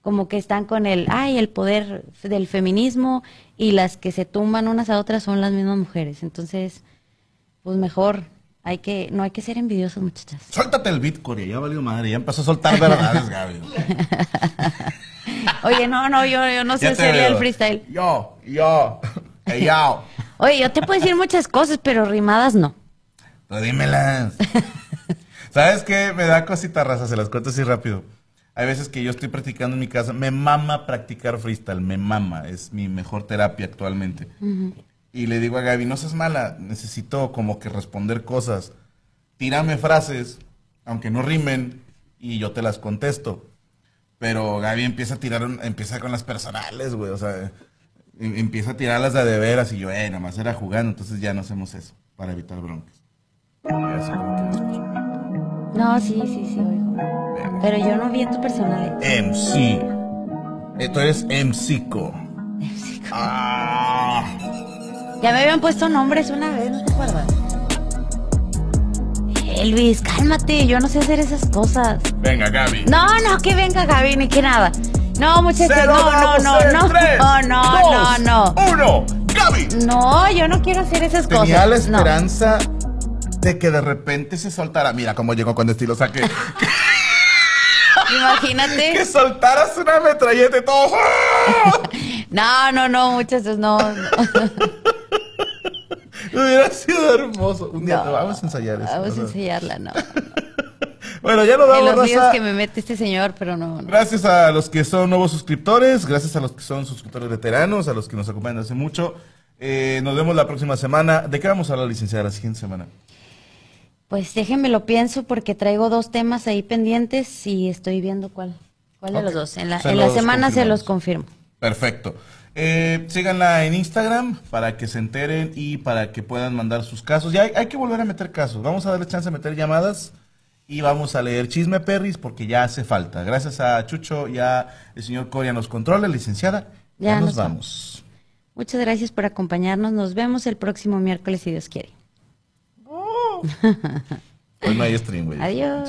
Como que están con el, ay, el poder del feminismo y las que se tumban unas a otras son las mismas mujeres. Entonces, pues mejor, hay que, no hay que ser envidiosos, muchachas. Suéltate el Corea. Ya valió madre. Ya empezó a soltar verdades, Gaby. Oye, no, no, yo, yo no sé veo. el freestyle. Yo, yo, hey, yo. Oye, yo te puedo decir muchas cosas, pero rimadas no. Pero dímelas. ¿Sabes qué? Me da cosita raza, se las cuento así rápido. Hay veces que yo estoy practicando en mi casa. Me mama practicar freestyle, me mama. Es mi mejor terapia actualmente. Y le digo a Gaby, no seas mala, necesito como que responder cosas. Tírame frases, aunque no rimen, y yo te las contesto. Pero Gaby empieza a tirar, empieza con las personales, güey. O sea, em- empieza a tirarlas de a de veras y yo, eh, nada más era jugando. Entonces ya no hacemos eso, para evitar broncas. Así como que me escucho. No, sí, sí, sí, oigo. Pero yo no vi en tu personal. MC. Eh, Tú eres MCco. Ah. Ya me habían puesto nombres una vez, ¿no te acuerdas? Elvis, cálmate, yo no sé hacer esas cosas. Venga, Gaby. No, no, que venga Gaby, ni que nada. No, muchachos, no, no, no, no, tres, no, no, dos, no, no. Uno, Gaby. No, yo no quiero hacer esas Tenía cosas. la no. esperanza de que de repente se soltara. Mira cómo llegó cuando estilo saque. Imagínate. que soltaras una metralleta y todo. No, no, no, muchachos, no. no. Hubiera sido hermoso. Un día No. vamos a ensayar eso. Vamos a ensayarla, no. Bueno, ya lo En damos, los videos raza. que me mete este señor, pero no. no. Gracias a los que son nuevos suscriptores, gracias a los que son suscriptores veteranos, a los que nos acompañan hace mucho. Eh, nos vemos la próxima semana. ¿De qué vamos a hablar, licenciada, la siguiente semana? Pues déjenme lo pienso porque traigo dos temas ahí pendientes y estoy viendo cuál. ¿Cuál de los dos? En la, Se en la los semana se los confirmo. Perfecto. Eh, síganla en Instagram para que se enteren y para que puedan mandar sus casos. Ya hay, hay que volver a meter casos. Vamos a darle chance a meter llamadas Y vamos a leer Chisme Perris porque ya hace falta. Gracias a Chucho, ya el señor Coria nos controla, licenciada. Ya, Ya nos nos vamos. Muchas gracias por acompañarnos. Nos vemos el próximo miércoles si Dios quiere. Hoy no hay stream, güey. Adiós.